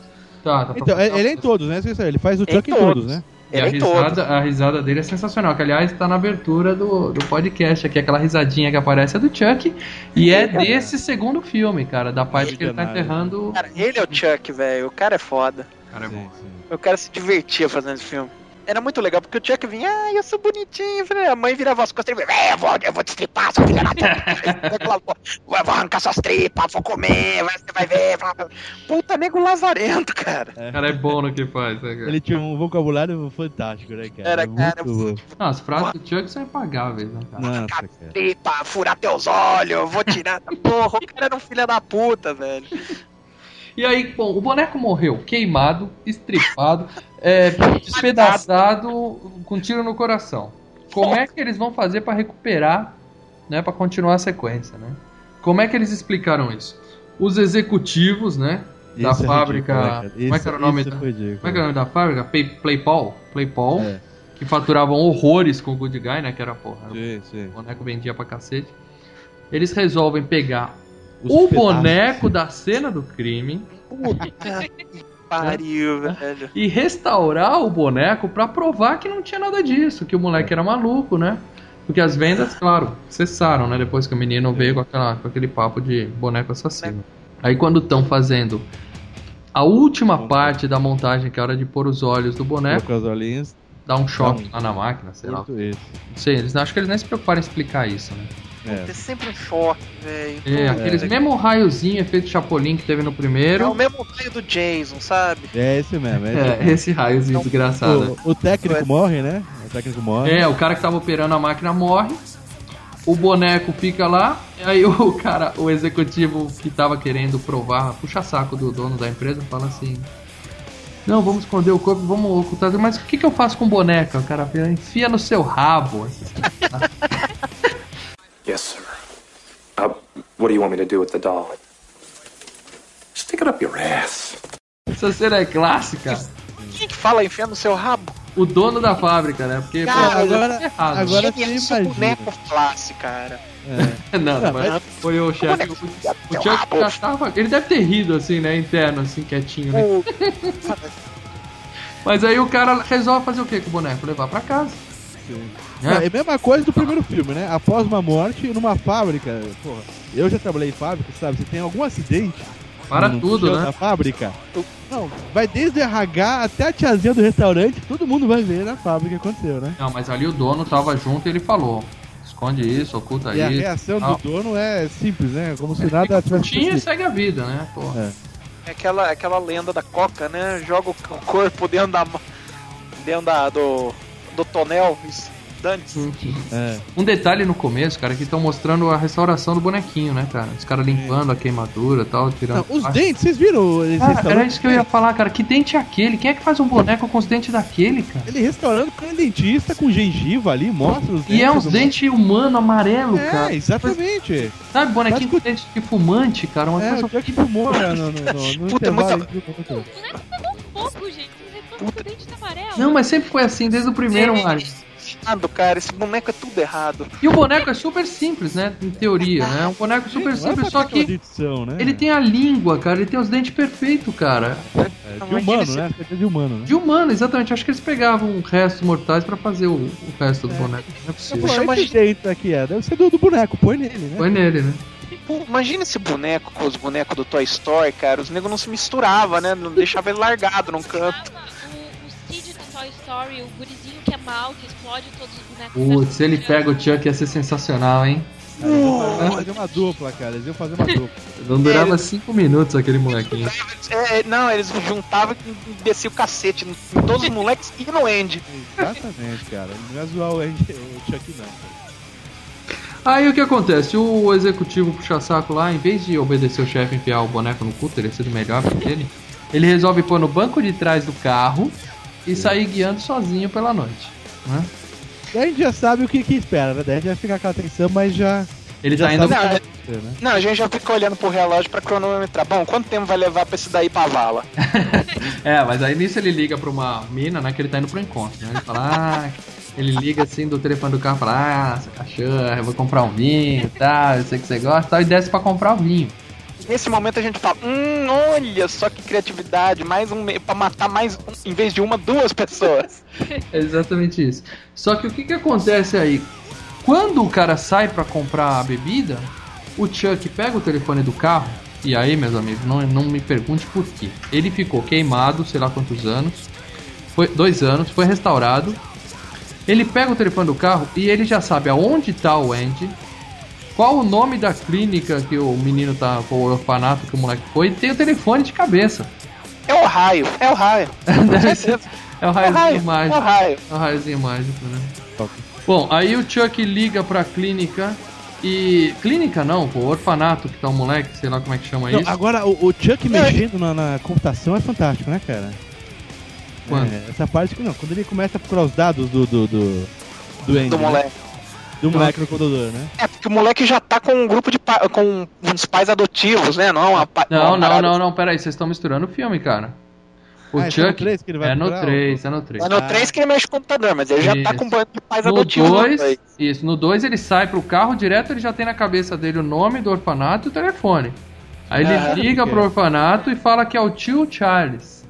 Tá, tá pra Então, ele é em todos, né? Ele faz o Em Chuck em todos. todos, né? E a é todos. risada, a risada dele é sensacional, que aliás tá na abertura do, do podcast aqui, aquela risadinha que aparece é do Chuck, e é desse segundo filme, cara, da parte que ele tá enterrando. Cara, ele é o Chuck, velho. O cara é foda. Cara, é bom. Sim, sim. O cara se divertia fazendo esse filme. Era muito legal, porque o Chuck vinha, ah, eu sou bonitinho. Eu falei, A mãe virava as costas e ele, é, eu vou, eu vou te estripar, sua filha da puta. <laughs> Vou vou arrancar suas tripas, vou comer, vai- você vai ver. Puta, nego lazarento, cara. O cara é bom no que faz, né, cara? Ele tinha um vocabulário fantástico, né, cara? Era, Muito cara, bom. Não, as frases do Chuck são impagáveis, né, cara? Nossa, cara. Tripa, furar teus olhos, vou tirar. <laughs> Porra, o cara era um filho da puta, velho. E aí, bom, o boneco morreu queimado, estripado, é, despedaçado, com tiro no coração. Como é que eles vão fazer pra recuperar, né, para continuar a sequência, né? Como é que eles explicaram isso? Os executivos, né, da Isso é fábrica, cara? como é que era o nome da, como é que era o nome da fábrica? Play, Playpal, Playpal, É. que faturavam horrores com o Good Guy, né, que era porra, Sim, sim. o boneco vendia pra cacete. Eles resolvem pegar o boneco da cena do crime Puta que <laughs> pariu, velho. e restaurar o boneco pra provar que não tinha nada disso, que o moleque era maluco, né? Porque as vendas, claro, cessaram, né? Depois que o menino veio com, aquela, com aquele papo de boneco assassino. Aí quando estão fazendo a última parte da montagem, que é a hora de pôr os olhos do boneco, Coloca as olhinhas. dá um choque lá na máquina, sei lá. Curto isso. Não sei, eles, acho que eles nem se preocuparam em explicar isso, né? É É. sempre um choque, velho. É, aqueles mesmo raiozinho, efeito Chapolin que teve no É o primeiro. mesmo raio do Jason, sabe? É esse mesmo. É esse É, esse raiozinho desgraçado. O, o técnico morre, né? O técnico morre. É, o cara que tava operando a máquina morre. O boneco fica lá, e aí o <laughs> cara, o executivo que tava querendo provar, puxa saco do dono da empresa, fala assim: Não, vamos esconder o corpo, vamos ocultar. Mas o que, que eu faço com boneca? O cara enfia no seu rabo. <laughs> <laughs> Yes, sir. Uh, what do you want me to do with the doll? Stick it up your ass. Essa cena é clássica. Quem que fala enfia no seu rabo? O dono da fábrica, né? Porque Cara, pô, agora- errado. agora- Quem é esse imagina. boneco flasse, cara? É. <laughs> Não, Ah, mas foi o chefe. O, o Chuck já tava. Ele deve ter rido assim, né? Interno, assim, quietinho, né? O- <laughs> Mas aí o cara resolve fazer o que com o boneco? Levar pra casa. É a mesma coisa do primeiro filme, né? Após uma morte, numa fábrica, porra, eu já trabalhei em fábrica, sabe? Você tem algum acidente Para no tudo, chão né? da fábrica, não, vai desde o RH até a tiazinha do restaurante, todo mundo vai ver na fábrica o que aconteceu, né? Não, mas ali o dono tava junto e ele falou: esconde isso, oculta E a isso. reação tal. do dono é simples, né? Como se nada tivesse Tinha e segue a vida, né? Pô. É. É aquela, aquela lenda da coca, né? Joga o <laughs> corpo dentro da. dentro da, do. do tonel. Isso, Dantes. É. Um detalhe no começo, cara, que estão mostrando a restauração do bonequinho, né, cara? Os caras limpando a queimadura e tal, tirando. Não, os Ah, dentes, vocês viram Cara, restaurante? era isso que eu ia falar, cara. Que dente é aquele? Quem é que faz um boneco com os dentes daquele, cara? Ele restaurando com um dentista com gengiva ali, mostra os E é uns dentes humano amarelo, É, cara. exatamente. Sabe, bonequinho com dente de fumante, cara? Uma É, coisa o Chuck fumou né, no, no, no, no Puta, muita- entre um e outro. O boneco tá tão fofo, gente. Ele tá com o dente amarelo. Não, mas sempre foi assim, desde o primeiro, É. Errado, cara. Esse boneco é tudo errado. E o boneco é super simples, né? Em teoria, né? É um boneco super Não é simples, só que dentição, né? ele tem a língua, cara. Ele tem os dentes perfeitos, cara. É, de humano, esse- né? Você de humano, né? De humano, exatamente. Acho que eles pegavam restos mortais pra fazer o, o resto do boneco. Não é possível. Chama de- dente aqui é, deve ser do, do boneco, põe nele, né? Foi nele, né? Imagina esse boneco com os bonecos do Toy Story, cara. Os negros não se misturavam, né? Não deixava ele largado num canto. O, o Cid do Toy Story, o gurizinho é mal, que explode todos os bonecos. Putz, se ele pega o Chuck ia ser sensacional, hein? Cara, eles fazer uma dupla, cara. Eles iam fazer uma dupla. Não durava cinco minutos aquele molequinho. É, não, eles juntavam e desciam o cacete em em todos os moleques e no Andy. Exatamente, cara. Não ia zoar o, Andy, o Chuck, não. cara. Aí o que acontece? O executivo puxa-saco lá, em vez de obedecer o chefe e enfiar o boneco no cu, teria sido melhor pra ele, ele resolve pôr no banco de trás do carro e sair guiando sozinho pela noite. Né? Daí a gente já sabe o que, que espera, né? Daí a gente vai ficar com aquela atenção, mas já. Ele já tá indo. Não, acontecer, né? Não, a gente já fica olhando pro relógio pra cronometrar. Bom, quanto tempo vai levar pra esse daí pra vala? <laughs> É, mas aí nisso ele liga pra uma mina, né? Que ele tá indo pro encontro. Né? Ele fala, ah, ele liga assim do telefone do carro e fala, ah, seu cachorro, eu vou comprar um vinho e tal, eu sei que você gosta e tal, e desce pra comprar o vinho. Nesse momento a gente fala, hum, olha só que criatividade, mais um meio pra matar mais, um, em vez de uma, duas pessoas. <laughs> É exatamente isso. Só que o que, que acontece aí? Quando o cara sai pra comprar a bebida, o Chuck pega o telefone do carro, e aí, meus amigos, não, não me pergunte por quê. Ele ficou queimado, sei lá quantos anos, foi dois anos, foi restaurado. Ele pega o telefone do carro e ele já sabe aonde tá o Andy, qual o nome da clínica que o menino tá, o orfanato que o moleque foi, e tem o telefone de cabeça. É o raio, é o raio. <laughs> Ser- é o É o raiozinho raio, é mágico. o raio. É um raiozinho mágico, né? Bom, aí o Chuck liga pra clínica e. Clínica não, pô, orfanato que tá o moleque, sei lá como é que chama Não, isso. agora, o, o Chuck mexendo na, na computação é fantástico, né, cara? Quando? É, essa parte que não, quando ele começa a procurar os dados do. do, do, do Andy, Do né? Do moleque no computador, né? É, porque o moleque já tá com um grupo de pa- com uns pais adotivos, né? Não, é uma pa- Não, uma não, não, não, peraí, vocês estão misturando o filme, cara. O Ah, esse é no Chuck. três que ele vai é no procurar? 3, é no 3. É no 3 que ele mexe com o computador, mas ele já tá Isso. com um bando de pais No adotivos. 2, aí. isso, no 2 ele sai pro carro direto, ele já tem na cabeça dele o nome do orfanato e o telefone. Aí ele Ah, liga que pro é. orfanato e fala que é o tio Charles.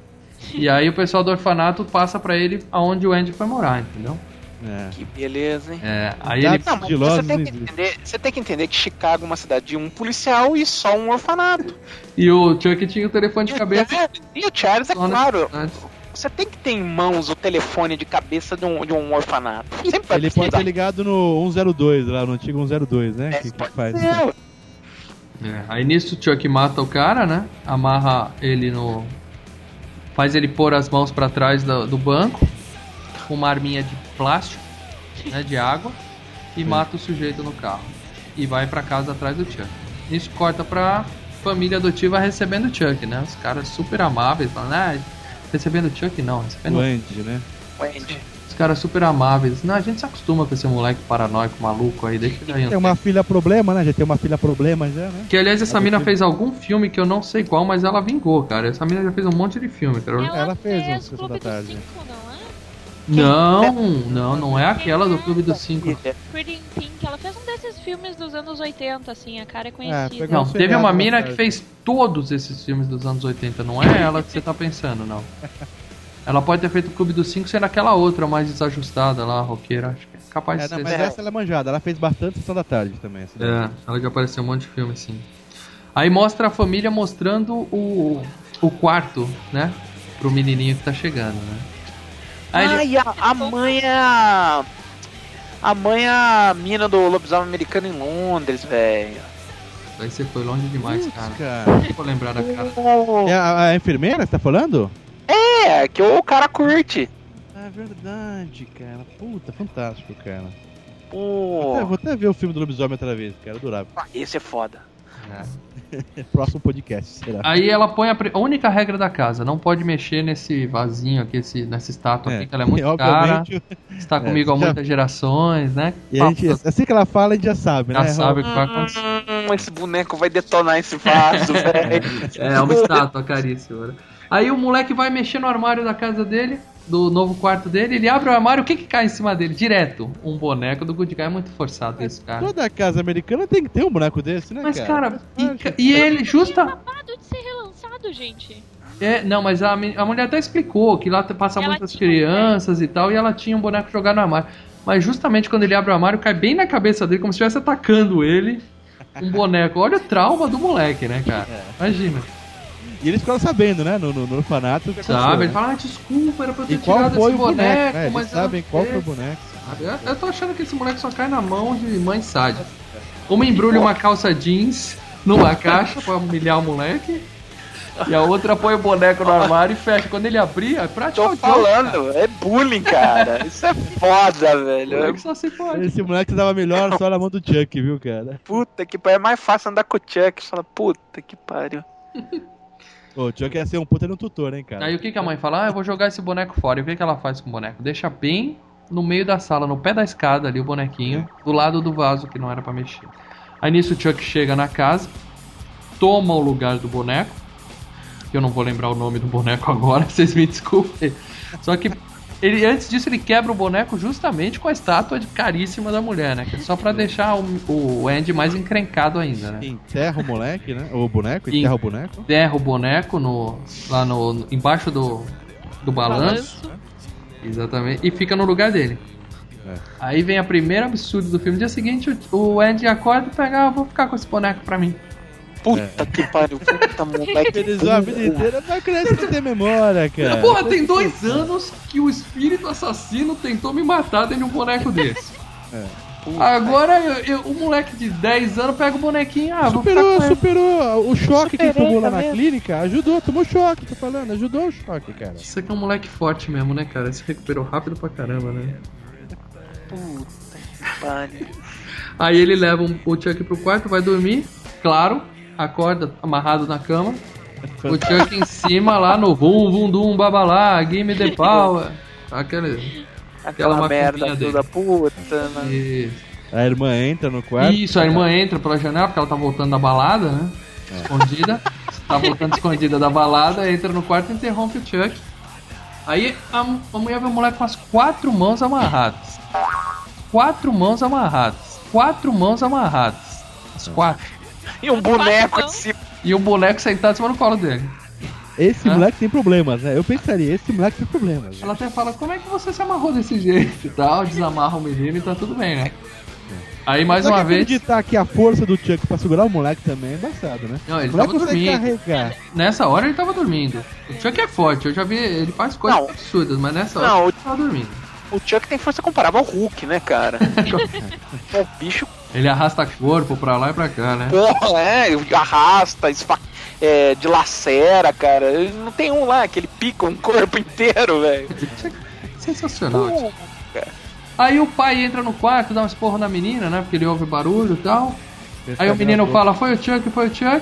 E aí o pessoal do orfanato passa pra ele aonde o Andy foi morar, entendeu? É. Que beleza, hein? É, aí ele Não, mas Sigilosos você tem, que entender, você tem que entender que Chicago é uma cidade de um policial e só um orfanato. E o Chuck tinha o telefone de cabeça. É, E o Charles, é na claro, cidade. você tem que ter em mãos o telefone de cabeça de um, de um orfanato. Sempre Ele pode ser ligado no 102, lá no antigo 102, né? É, que, que faz. É, aí nisso o Chuck mata o cara, né? Amarra ele no. Faz ele pôr as mãos pra trás do, do banco, com uma arminha de plástico, né? De água, e mata o sujeito no carro. E vai pra casa atrás do Chuck. Nisso corta pra família adotiva recebendo o Chuck, né? Os caras super amáveis, falando, ah, recebendo o Chuck não, recebendo O Andy, né? O Andy. Os caras super amáveis. Não, a gente se acostuma com esse moleque paranoico, maluco aí, deixa ele aí. Tem uma filha problema, né? Já tem uma filha problema já, né? Que aliás, essa mina fez algum filme que eu não sei qual, mas ela vingou, cara. Essa mina já fez um monte de filme, cara. Ela, Ela fez fez um Clube da Tarde. Cinco, não é? Não, não, é aquela do Clube dos Cinco. Pretty in Pink, ela fez um desses filmes dos anos 80, assim, a cara é conhecida. pegou Não, um teve uma na mina tarde. que fez todos esses filmes dos anos 80, não é ela que você tá pensando, não. <laughs> Ela pode ter feito o Clube dos Cinco sendo aquela outra mais desajustada lá, roqueira. Acho que é capaz É, de não, ser. mas essa ela é manjada. Ela fez bastante Sessão da Tarde também. essa daí. É, ela já apareceu um monte de filme, sim. Aí mostra a família mostrando o, o quarto, né? Pro menininho que tá chegando, né? Aí ele- Ai, a, a mãe é a. A mãe é a mina do lobisomem americano em Londres, velho. Aí você foi longe demais, Putz, cara. cara. Não vou lembrar da cara. É a, a enfermeira que você tá falando? É, que o cara curte. É verdade, cara. Puta, fantástico, cara. Pô, Até- vou até ver o filme do lobisomem outra vez, cara. Adorável. esse é foda. <laughs> Próximo podcast, será? Aí ela põe a, a única regra da casa, não pode mexer nesse vasinho aqui, esse, nessa estátua aqui, que ela é muito <laughs> cara, está <laughs> é, comigo há já- muitas gerações, né? E a gente, assim que ela fala, a gente já sabe, já né? sabe o que vai acontecer. Hum, esse boneco vai detonar esse vaso, velho. É, uma estátua caríssima. né? Aí o moleque vai mexer no armário da casa dele, do novo quarto dele, ele abre o armário, o que que cai em cima dele? Direto, um boneco do Good Guy, é muito forçado isso, cara. Toda casa americana tem que ter um boneco desse, né, Mas, cara? cara, e, e ele justa... Acabado de ser relançado, gente. É, não, mas a, a mulher até explicou que lá passa Ela muitas tinha um crianças e tal, e ela tinha um boneco jogado no armário. Mas justamente quando ele abre o armário, cai bem na cabeça dele, como se estivesse atacando ele, um boneco. Olha o trauma do moleque, né, cara? Imagina. E eles ficaram sabendo, né, no, no, no orfanato. Sabe? Ele né? fala, ah, desculpa, era pra eu ter E qual tirado foi esse o boneco, boneco? Eles mas sabem qual sei." foi o boneco. Eu, eu tô achando que esse moleque só cai na mão de mãe sádica. Uma embrulha uma calça jeans numa caixa pra humilhar o moleque. E a outra põe o boneco no armário e fecha. Quando ele abrir, é prática Tô falando, é bullying, cara. Isso é foda, velho. Moleque só se pode. Esse moleque dava melhor só na mão do Chuck, viu, cara? Puta que pariu. É mais fácil andar com o Chuck. Você fala, puta que pariu. O Chuck ia ser um puta no tutor, hein, cara? Aí o que, que a mãe fala? Ah, eu vou jogar esse boneco fora. E o que, que ela faz com o boneco? Deixa bem no meio da sala, no pé da escada ali, o bonequinho, do lado do vaso que não era pra mexer. Aí nisso o Chuck chega na casa, toma o lugar do boneco, que eu não vou lembrar o nome do boneco <laughs> agora, vocês me desculpem. Só que ele, antes disso ele quebra o boneco justamente com a estátua de caríssima da mulher, né? Que é só pra deixar o, o Andy mais encrencado ainda, né? Enterra o moleque, né? O boneco, enterra o boneco. Derra o boneco no, lá no, no- embaixo do, do balanço. Exatamente. E fica no lugar dele. É. Aí vem a primeira absurdo do filme. No dia seguinte, o, o Andy acorda e pega, ah, vou ficar com esse boneco pra mim. Puta que pariu. Puta moleque. Eles a vida inteira, mas criança não tem memória, cara. Porra, tem dois anos que o espírito assassino tentou me matar dentro de um boneco desse. Agora eu- eu- o moleque de 10 anos pega o bonequinho, ah, vou ficar Superou, superou. O choque que ele Superei, tomou lá tá na vendo? clínica ajudou, tomou choque, tô falando, ajudou o choque, cara. Isso aqui é um moleque forte mesmo, né, cara? Se recuperou rápido pra caramba, né? Puta que pariu. Aí ele leva o Chuck pro quarto, vai dormir, claro, acorda amarrado na cama. <laughs> O Chuck em cima lá no vum, vum, dum, babalá, give me the power. Aquele. Aquela Aquela merda toda puta, né? Isso. A irmã entra no quarto. Isso, a irmã entra pela janela, porque ela tá voltando da balada, né? Escondida. Tá voltando escondida da balada, entra no quarto e interrompe o Chuck. Aí a, a mulher vê o moleque com as quatro mãos amarradas. Quatro mãos amarradas. Quatro mãos amarradas. As quatro. E um boneco de cima. E o boneco sentado em cima do colo dele. Esse Hã? moleque tem problemas, né? Eu pensaria, esse moleque tem problemas. Ela até fala, como é que você se amarrou desse jeito e tal? Desamarra o menino e tá tudo bem, né? Aí mais Só uma que vez. acreditar que a força do Chuck pra segurar o moleque também é embaçado, né? Não, ele o tava dormindo. carregar. Nessa hora ele tava dormindo. O Chuck é forte, eu já vi, ele faz coisas Não. absurdas, mas nessa hora Não, ele tava dormindo. O Chuck tem força comparável ao Hulk, né, cara? <laughs> o bicho, Ele arrasta corpo pra lá e pra cá, né? porra, é, arrasta, esfa... é, dilacera, cara. Ele Não tem um lá que ele pica um corpo inteiro, velho. <laughs> Sensacional. Pô, Aí o pai entra no quarto, dá um esporro na menina, né? Porque ele ouve barulho e tal. Aí o menino fala, foi o Chuck, foi o Chuck.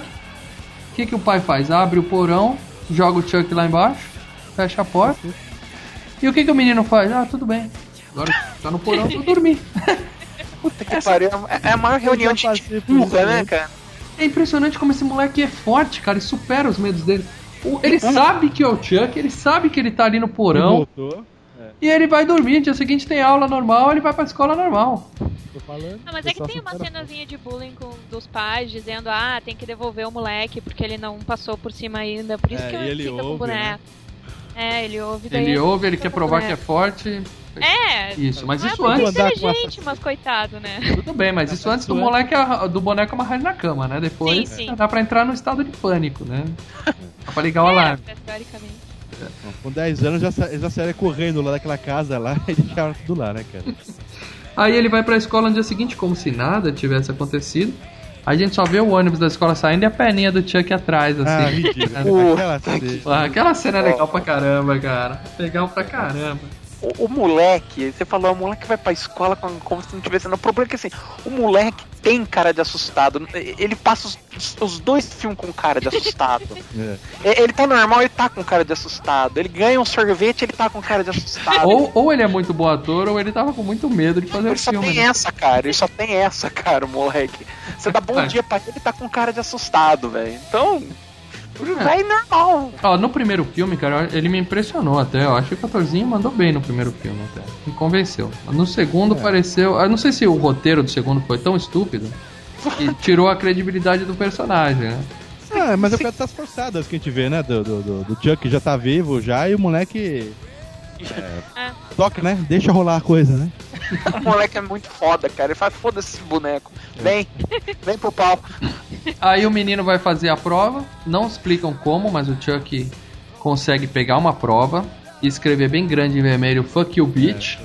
O que, que o pai faz? Abre o porão, joga o Chuck lá embaixo, fecha a porta. E o que, que o menino faz? Ah, tudo bem. Agora tá no porão pra dormir. <laughs> Puta que pariu. É é a maior reunião de burra, né, cara? É impressionante como esse moleque é forte, cara, e supera os medos dele. Ele sabe que é o Chuck, ele sabe que ele tá ali no porão, Voltou. e ele vai dormir. Dia seguinte tem aula normal, ele vai pra escola normal. Tô falando. Ah, mas é que tem uma cenazinha de bullying com, dos pais dizendo, ah, tem que devolver o moleque porque ele não passou por cima ainda. Por isso É, que ele ele fica com o ouve, boneco. É, ele ouve daí Ele ouve, ele quer com o provar que é forte. É, Isso, mas não isso é antes. inteligente, mas coitado, né? Tudo bem, mas isso antes do é- moleque do boneco amarrar ele na cama, né? Depois Sim, sim. dá pra entrar no estado de pânico, né? Dá pra ligar o alarme. É, teoricamente. Com 10 anos já, sa- já saíram correndo lá daquela casa lá e deixaram tudo lá, né, cara? Aí ele vai pra escola no dia seguinte, como se nada tivesse acontecido. A gente só vê o ônibus da escola saindo e a perninha do Chuck atrás, Ah, assim. <laughs> ridículo. Aquela cena. Ah, aquela cena é legal pra caramba, cara. Legal pra caramba. O, o moleque, você falou, o moleque vai pra escola como, como se não tivesse. Não, o problema é que assim, o moleque tem cara de assustado. Ele passa os, os dois filmes com cara de assustado. <laughs> É. E- ele tá normal, ele tá com cara de assustado. Ele ganha um sorvete, ele tá com cara de assustado. Ou, ou ele é muito bom ator, ou ele tava com muito medo de fazer o Ele só filme. tem né? essa, cara. Ele só tem essa, cara, o moleque. Você dá bom <laughs> É. dia pra ele, ele tá com cara de assustado, velho. Então, o É. normal. Ó, no primeiro filme, cara, ele me impressionou até. Eu acho que o Catorzinho mandou bem no primeiro filme até. Me convenceu. No segundo pareceu. Eu não sei se o roteiro do segundo foi tão estúpido que <laughs> tirou a credibilidade do personagem, né? Ah, mas é o cara tá esforçado, as que a gente vê, né? Do, do, do, do Chuck que já tá vivo já e o moleque. É. Toca, né? Deixa rolar a coisa, né? O moleque é muito foda, cara. Ele faz foda-se esse boneco. Vem, vem pro pau. Aí o menino vai fazer a prova. Não explicam como, mas o Chuck consegue pegar uma prova e escrever bem grande em vermelho Fuck you, bitch.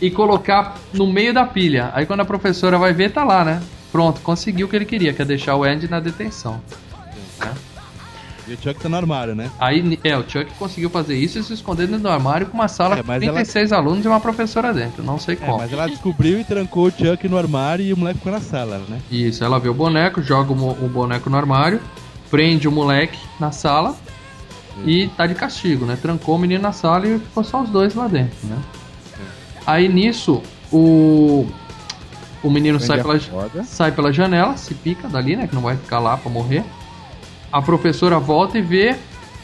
E colocar no meio da pilha. Aí quando a professora vai ver, tá lá, né? Pronto, conseguiu o que ele queria, que é deixar o Andy na detenção. E o Chuck tá no armário, né? Aí, é, o Chuck conseguiu fazer isso e se esconder dentro do armário com uma sala É, com mas 36 alunos e uma professora dentro. Não sei É, como. mas ela descobriu e trancou o Chuck no armário e o moleque ficou na sala, né? Isso, ela vê o boneco, joga o, o boneco no armário, prende o moleque na sala e tá de castigo, né? Trancou o menino na sala e ficou só os dois lá dentro, né? Aí nisso, o. O menino sai pela, sai pela janela, se pica dali, né? Que não vai ficar lá pra morrer. A professora volta e vê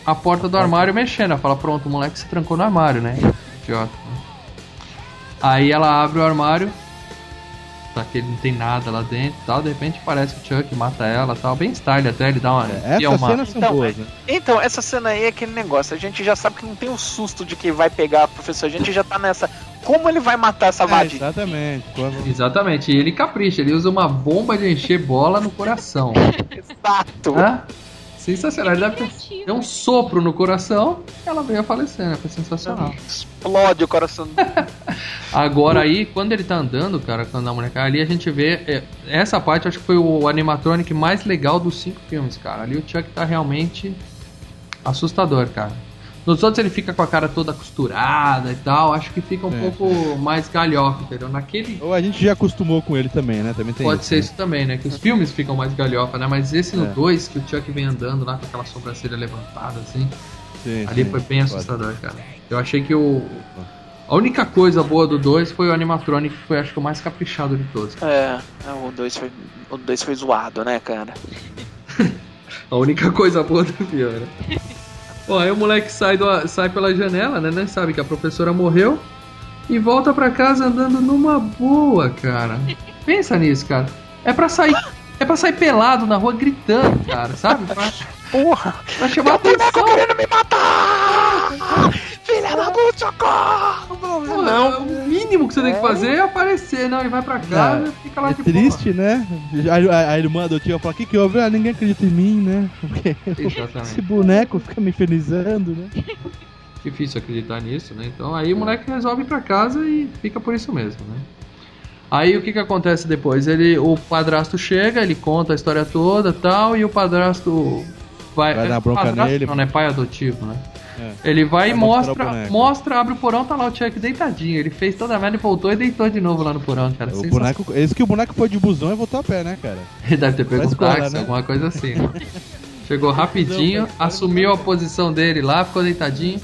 a porta do armário mexendo. Ela fala: Pronto, o moleque se trancou no armário, né? Idiota. Aí ela abre o armário, tá que ele não tem nada lá dentro e tal. De repente aparece o Chuck, mata ela e tal. Bem style até, ele dá uma. É, essas uma- cenas são Então, boas, né? Então, essa cena aí é aquele negócio. A gente já sabe que não tem o susto de que vai pegar a professora. A gente já tá nessa. Como ele vai matar essa É, vadia? exatamente. Quando... Exatamente, e ele capricha, ele usa uma bomba de encher bola no coração. <laughs> Exato. Hã? Sensacional, ele deve ter um sopro no coração ela veio a falecer, né? Foi sensacional. Explode o coração. <laughs> Agora aí, quando ele tá andando, cara, quando a mulher cai ali, a gente vê. é, essa parte eu acho que foi o animatronic mais legal dos cinco filmes, cara. Ali o Chuck tá realmente assustador, cara. Nos outros ele fica com a cara toda costurada e tal, acho que fica um É. pouco mais galhofa, entendeu? Naquele. Ou a gente já acostumou com ele também, né? Também tem Pode isso, ser né? isso também, né? Que os filmes ficam mais galhofa, né? Mas esse no É. 2, que o Chuck vem andando lá com aquela sobrancelha levantada, assim, Sim, ali sim. foi bem Pode. assustador, cara. Eu achei que o. A única coisa boa do 2 foi o animatronic, que foi acho que o mais caprichado de todos. É, é, o 2 foi, o dois foi zoado, né, cara? <laughs> A única coisa boa do filme, né? <laughs> Bom, aí o moleque sai, do, sai pela janela, né? Nem sabe que a professora morreu. E volta pra casa andando numa boa, cara. Pensa nisso, cara. É pra sair. É pra sair pelado na rua gritando, cara, sabe? Pra, Porra! pra chamar atenção. querendo me matar! Filha da puta, socorro! Não, O mínimo que você tem que fazer é aparecer. Não, ele vai pra casa É, e fica lá É de triste, né? A, a, a irmã adotiva fala: O que, que houve? Ah, ninguém acredita em mim, né? Porque. Exatamente. esse boneco fica me infernizando, né? difícil acreditar nisso, né? Então aí o moleque resolve ir pra casa e fica por isso mesmo, né? Aí o que que acontece depois? Ele, o padrasto chega, ele conta a história toda, tal, e o padrasto vai, Vai dar é bronca padrasto nele. Não, né? Pai adotivo, né? É. Ele vai e mostra, mostra, abre o porão, tá lá o Chuck deitadinho. Ele fez toda a merda e voltou e deitou de novo lá no porão, cara. O boneco, esse que o boneco foi de busão e voltou a pé, né, cara? <laughs> Ele deve ter pego um táxi, né? alguma coisa assim. né? <laughs> Chegou rapidinho, assumiu a posição dele lá, ficou deitadinho.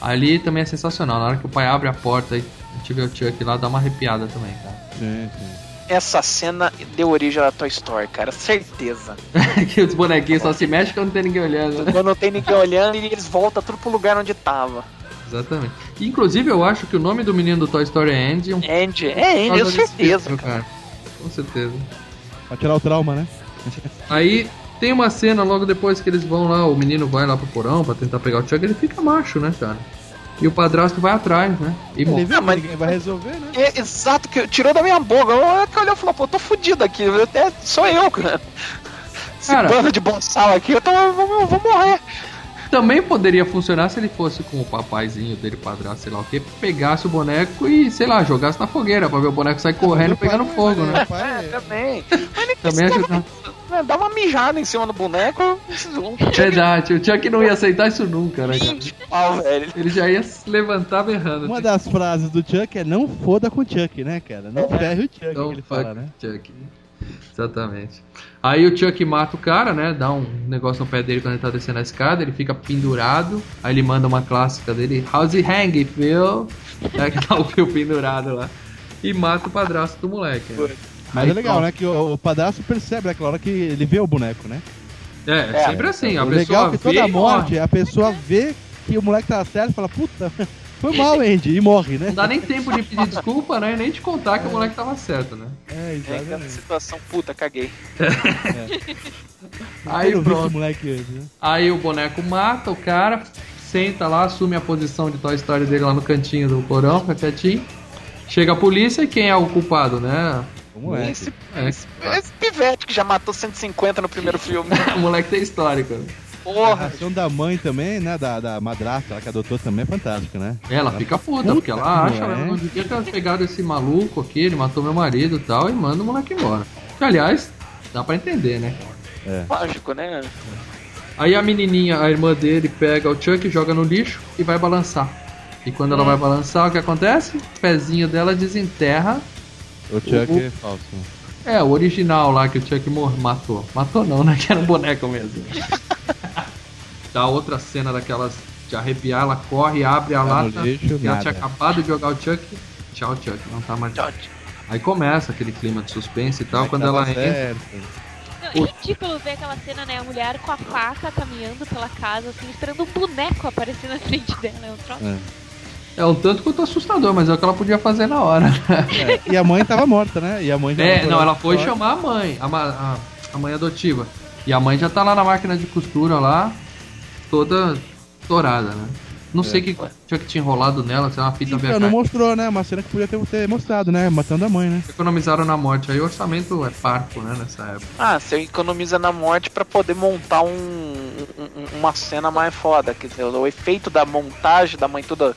Ali também é sensacional. Na hora que o pai abre a porta e vê o Chuck lá, dá uma arrepiada também, cara. Sim, sim. Essa cena deu origem à Toy Story, cara. Certeza. <laughs> que os bonequinhos só se mexem quando não tem ninguém olhando, né? Quando não tem ninguém olhando e eles voltam tudo pro lugar onde tava. Exatamente. Inclusive, eu acho que o nome do menino do Toy Story é Andy. Andy, é Andy, eu certeza, filme, cara. Com certeza. Pra tirar o trauma, né? Aí tem uma cena logo depois que eles vão lá, o menino vai lá pro porão pra tentar pegar o Chuck, ele fica macho, né, cara? E o padrasto vai atrás, né? E Ele morre. que mas- ninguém vai resolver, né? É, exato, que tirou da minha boca. Eu que olhou e falou, pô, tô fudido aqui. eu- É, sou eu, cara. Esse Cara. bando de boçal aqui, eu, tô, eu vou, eu vou morrer. Também poderia funcionar se ele fosse com o papaizinho dele, padrasto, sei lá o que, pegasse o boneco e, sei lá, jogasse na fogueira pra ver o boneco sair correndo pegando fogo, né? <laughs> É, também. Mas Também ajudar. Né, Dá uma mijada em cima do boneco, não. Verdade, o Chuck não ia aceitar isso nunca, né, cara? Ele já ia se levantar berrando. Uma das frases do Chuck é não foda com o Chuck, né, cara? Não ferre o Chuck, Então, que ele fala, né? Chuck. Exatamente. Aí o Chuck mata o cara, né? Dá um negócio no pé dele quando ele tá descendo a escada, ele fica pendurado. Aí ele manda uma clássica dele, How's it hang, Phil? É que tá o Phil pendurado lá. E mata o padrasto do moleque. né? Mas Aí, é legal, pronto. né? Que o, o padrasto percebe naquela hora que ele vê o boneco, né? É, é sempre assim. A o pessoa legal é que toda e morte, a pessoa vê que o moleque tá certo e fala, puta, <laughs> foi mal, Andy, e morre, né? Não dá nem tempo de pedir desculpa, né? Nem de contar que o moleque tava certo, né? É, É, aquela exatamente. situação, puta, caguei. <laughs> Aí Eu vi esse pronto. moleque hoje, né? Aí o boneco mata o cara, senta lá, assume a posição de Toy Story dele lá no cantinho do porão, fica quietinho. Chega a polícia e quem é o culpado, né? Moleque. Esse, É, esse pivete que já matou 150 no primeiro filme. <laughs> o moleque tem histórica. A Porra. reação da mãe também, né? Da, da madrasta, ela que adotou também é fantástica, né? Ela fica puta, puta porque ela que acha, ela não devia ter pegado esse maluco aqui, ele matou meu marido e tal, e manda o moleque embora. Que, aliás, dá pra entender, né? Lógico, né? Aí a menininha, a irmã dele, pega o Chuck, joga no lixo e vai balançar. E quando ela vai balançar, o que acontece? O pezinho dela desenterra. O Chuck O- é falso. É, o original lá que o Chuck mor- matou. Matou não, <laughs> né? Que era um boneco mesmo. <laughs> Dá outra cena daquelas de arrepiar, ela corre, abre a Tá lata. lixo, e ela tinha acabado de jogar o Chuck. Tchau, Chuck, não tá mais. Aí começa aquele clima de suspense e tal. É, quando tava ela entra. certo. Não, é ridículo ver aquela cena, né? A mulher com a faca caminhando pela casa, assim, esperando um boneco aparecer na frente dela. É um troço. É. É um tanto quanto assustador, mas é o que ela podia fazer na hora. É, E a mãe tava morta, né? E a mãe já É, não, ela foi fora. chamar a mãe, a, a, a mãe adotiva. E a mãe já tá lá na máquina de costura lá, toda estourada, né? Não sei o que tinha que tinha enrolado nela, se é uma fita Então, não mostrou, né? Uma cena que podia ter, ter mostrado, né? Matando a mãe, né? Economizaram na morte. Aí o orçamento é parco, né, nessa época. Ah, você economiza na morte pra poder montar um, um- uma cena mais foda. Quer dizer, o efeito da montagem da mãe toda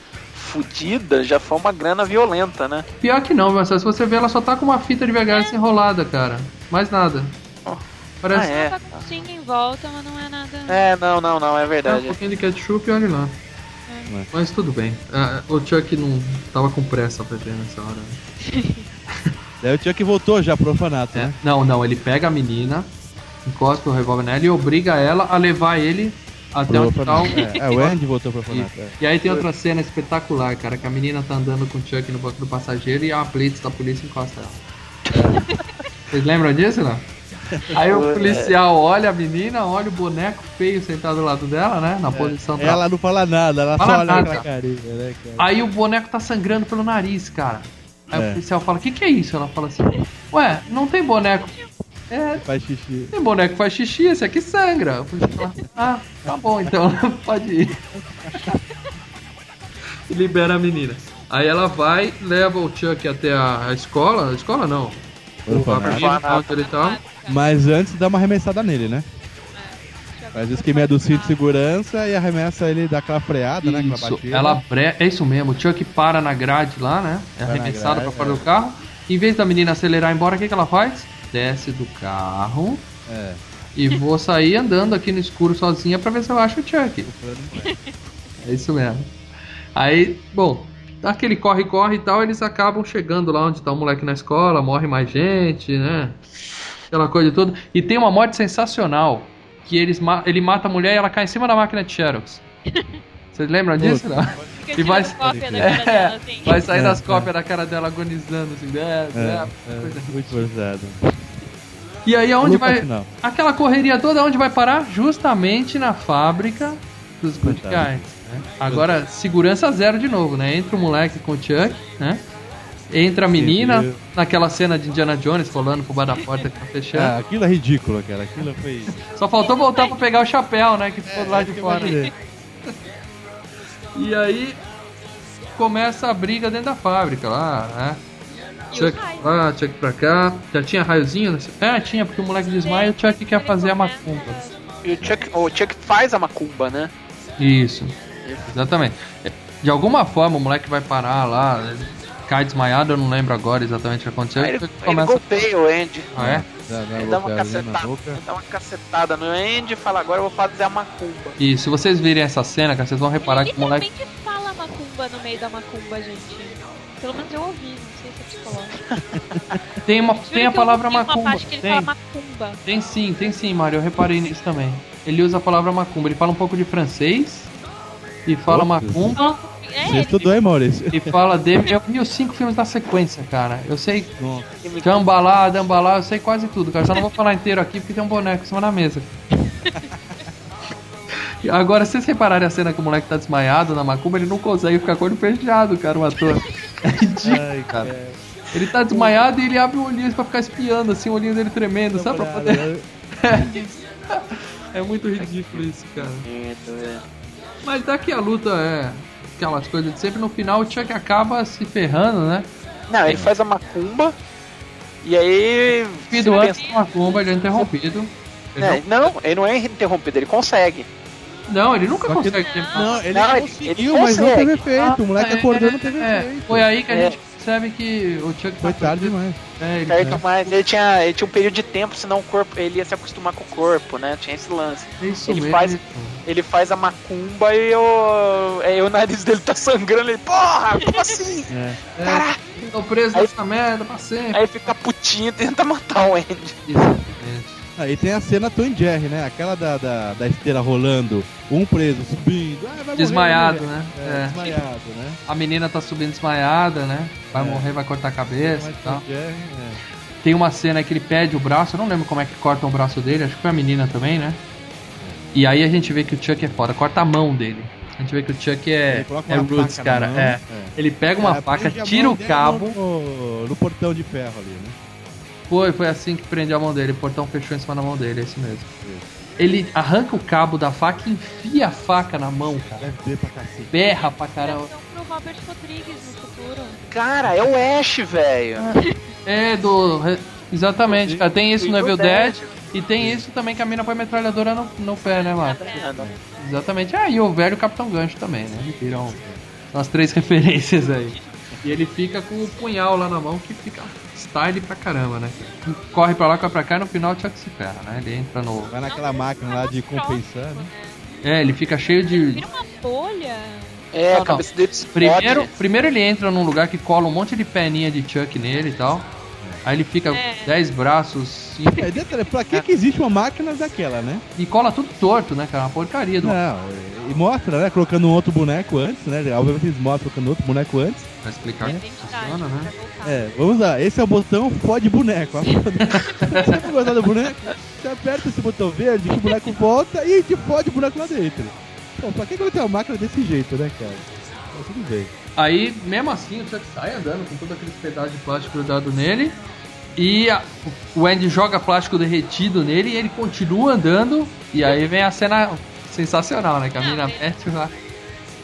fudida já foi uma grana violenta, né? Pior que não, mas se você ver, ela só tá com uma fita de VHS enrolada, cara. Mais nada. Parece Ah, é. Tá com um zinho em volta, mas não é nada. É, não, não, não, é é um verdade. pouquinho de ketchup e olha lá. É. Mas tudo bem. Ah, o Chuck não tava com pressa pra ver nessa hora. né? Daí <laughs> o Chuck voltou já pro orfanato, É. né? Não, não, ele pega a menina, encosta o revólver nela e obriga ela a levar ele até tá o. orfanato. É, é, o Andy voltou pro E, orfanato. é. e aí tem outra cena espetacular, cara, que a menina tá andando com o Chuck no banco do passageiro e a Blitz da polícia encosta ela. Vocês lembram disso, não? Aí o policial olha a menina, olha o boneco feio sentado do lado dela, né? Na posição dela. Ela não fala nada, ela Fala só olha nada. carinha, né, cara? Aí o boneco tá sangrando pelo nariz, cara. Aí É. o policial fala, o que que é isso? Ela fala assim, ué, não tem boneco. É, Faz xixi. Tem boneco que faz xixi, esse aqui sangra. Ah, tá bom, então <laughs> pode ir. E <laughs> libera a menina. Aí ela vai, leva o Chuck até a, a escola. A escola não. O Orfanato. abrigo onde ele tá. Mas antes dá uma arremessada nele, né? Faz o esqueminha do cinto de segurança e arremessa ele dá aquela freada, né? Aquela Isso, batida. ela bre... É isso mesmo, o Chuck para na grade lá, né? É arremessado grade, pra fora é. do carro. Em vez da menina acelerar e embora, o que, que ela faz? Desce do carro É. e vou sair andando aqui no escuro sozinha pra ver se eu acho o Chuck. É isso mesmo. Aí, bom, aquele corre-corre e tal, eles acabam chegando lá onde tá o moleque na escola, morre mais gente, né? Aquela coisa toda. E tem uma morte sensacional, que eles ma- ele mata a mulher e ela cai em cima da máquina de Xerox. Vocês lembram disso? Não? E vai- cópia da É, cara dela, assim. vai sair É, das é. cópias da cara dela agonizando, assim. É, É, é, é, coisa- muito forçado. E aí, aonde Lupa vai. final. Aquela correria toda, onde vai parar? Justamente na fábrica dos Good. Guys. né? Agora, segurança zero de novo, né? Entra o moleque com o Chuck, né? Entra a menina, naquela cena de Indiana Jones rolando por baixo da porta que tá fechando. Ah, aquilo é ridículo, cara. Aquilo foi. Só faltou voltar pra pegar o chapéu, né? Que ficou de É, que eu fora. E aí começa a briga dentro da fábrica lá, né? Chuck lá, Chuck pra cá. Já tinha raiozinho? nesse- É, tinha, porque o moleque desmaia e o Chuck quer fazer a macumba. E o Chuck, o Chuck faz a macumba, né? Isso, exatamente. De alguma forma o moleque vai parar lá, ele cai desmaiado, eu não lembro agora exatamente o que aconteceu. Aí e ele, ele golpeia o Andy. Ah, é? Dá, dá Ele uma dá uma, cacetada, ele dá uma cacetada no Andy e fala, agora eu vou fazer a macumba. E se vocês virem essa cena, cara, vocês vão reparar Ele que o moleque. literalmente fala macumba no meio da macumba, gente. Pelo menos eu ouvi, psicológico. <laughs> Tem, uma, tem a palavra macumba. parte que ele Tem, fala macumba. tem sim, tem sim, Mário. Eu reparei nisso também. Ele usa a palavra macumba. Ele fala um pouco de francês e fala Putz. macumba É, Você ele estudou, hein, Maurício? e fala de. Eu vi os cinco filmes na sequência, cara. Eu sei. Cambalá, Dambalá, eu sei quase tudo, cara. Só não vou falar inteiro aqui porque tem um boneco em cima da mesa. <laughs> Agora, se vocês repararem a cena que o moleque tá desmaiado na macumba, ele não consegue ficar com o olho fechado, cara, o ator. <laughs> É ridículo, Ai, cara. Ele tá desmaiado e ele abre o olhinho pra ficar espiando, assim, o olhinho dele tremendo, sabe? Pra poder... <laughs> É muito ridículo isso, cara. Mas daqui a luta é aquelas coisas de sempre, no final o Chuck acaba se ferrando, né? Não, ele faz a macumba e aí. Pido antes pensa- da macumba, ele é interrompido. Ele É, não, ele não é interrompido, ele consegue. Não, ele nunca que- consegue terminar. Não, ele Não, ele- conseguiu, ele mas não teve efeito. o moleque É, acordou não teve é, efeito. Foi aí que a É. gente percebe que o Chuck Foi tá tarde perdido. demais. É, ele, Certo, mas ele tinha, ele tinha um período de tempo, senão o corpo, ele ia se acostumar com o corpo, né? Tinha esse lance. é isso ele mesmo. faz- Ele faz a macumba e o, aí o nariz dele tá sangrando. Ele, porra, como assim? <laughs> É. É, tô preso Aí- nessa merda pra sempre. Aí fica putinho e tenta matar o Andy. Exatamente. Aí tem a cena Tom Jerry, né? Aquela da, da, da esteira rolando, um preso subindo. Ah, morrer, Desmaiado, morrer. né? É, É. desmaiado, né? A menina tá subindo desmaiada, né? Vai É. morrer, vai cortar a cabeça e tal. Jerry, é. Tem uma cena que ele pede o braço, eu não lembro como é que cortam o braço dele, acho que foi a menina também, né? E aí a gente vê que o Chuck é foda, corta a mão dele. A gente vê que o Chuck é, é roots, cara. mão, é. é. Ele pega uma É, faca, tira o cabo. No, no portão de ferro ali, né? Foi, foi assim que prendeu a mão dele. O portão fechou em cima da mão dele, é isso mesmo. Ele arranca o cabo da faca e enfia a faca na mão, cara. Deve ter pra cacete. Berra pra caramba. Pro Robert Rodrigues no futuro. Cara, é o Ash, velho. É, do. re- Exatamente, cara. Tem isso no Evil Dead. E tem isso também que a mina põe metralhadora no, no pé, né, Marco? É, não. Exatamente. Ah, e o velho Capitão Gancho também, né? Eles viram as três <laughs> referências aí. E ele fica com o punhal lá na mão que fica style pra caramba, né? Corre pra lá, corre pra cá e no final o Chuck se ferra, né? Ele entra no. Vai naquela máquina lá de compensar, né? É, ele fica cheio de. Vira uma bolha. É, Não, a cabeça dele explode. Primeiro, primeiro ele entra num lugar que cola um monte de peninha de Chuck nele e tal. Aí ele fica É. 10 braços cinco, É, detalhe, pra que, que existe uma máquina daquela, né? e cola tudo torto, né, cara? Uma porcaria do. Não, e mostra, né? Colocando um outro boneco antes, né? Obviamente eles mostram colocando outro boneco antes. Pra explicar como Identidade. funciona, né? voltar. É, vamos lá, esse é o botão fode boneco. Você não <laughs> gostar do boneco, você aperta esse botão verde que o boneco volta e te fode o boneco lá dentro. Pô, pra que que eu tenho uma máquina desse jeito, né, cara? Tudo bem. Aí, mesmo assim, o Chuck sai andando com todos aqueles pedaços de plástico grudado nele. E a- o Andy joga plástico derretido nele e ele continua andando. E aí vem a cena sensacional, né? Que a Não, menina é. mete o ar,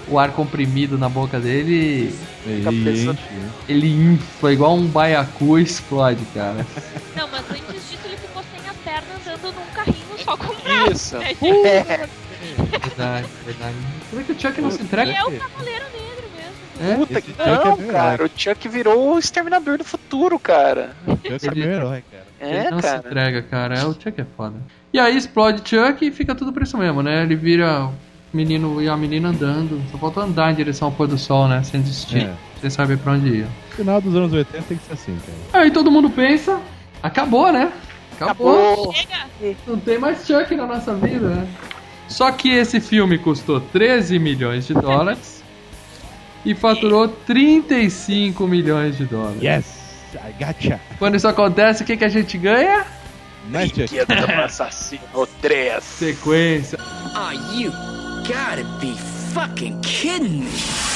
o ar comprimido na boca dele Ele Cabeça- enche, né? e ele infla igual um baiacu e explode, cara. <laughs> Não, mas antes disso ele ficou sem a perna andando num carrinho só com o braço. Isso. né? <laughs> É, Verdade, verdade. Como é que o Chuck não se entrega? E é o Cavaleiro Negro mesmo. É? puta que é não, meu cara. O Chuck virou o exterminador do futuro, cara. Esse é meu herói, cara. Ele É, não se cara. entrega, cara. É, o Chuck é foda. E aí explode Chuck e fica tudo por isso mesmo, né? Ele vira o menino e a menina andando. Só falta andar em direção ao pôr do sol, né? Sem desistir. É. Sem saber pra onde ia. Final dos anos 80 tem que ser assim, cara. Aí todo mundo pensa, acabou, né? Acabou. Acabou. Chega! Não tem mais Chuck na nossa vida, né? Só que esse filme custou 13 milhões de dólares e faturou 35 milhões de dólares. Yes! I gotcha! Quando isso acontece, o que, que a gente ganha? Brinquedo do <laughs> assassino 3. Sequência. Aw, you gotta be fucking kidding me.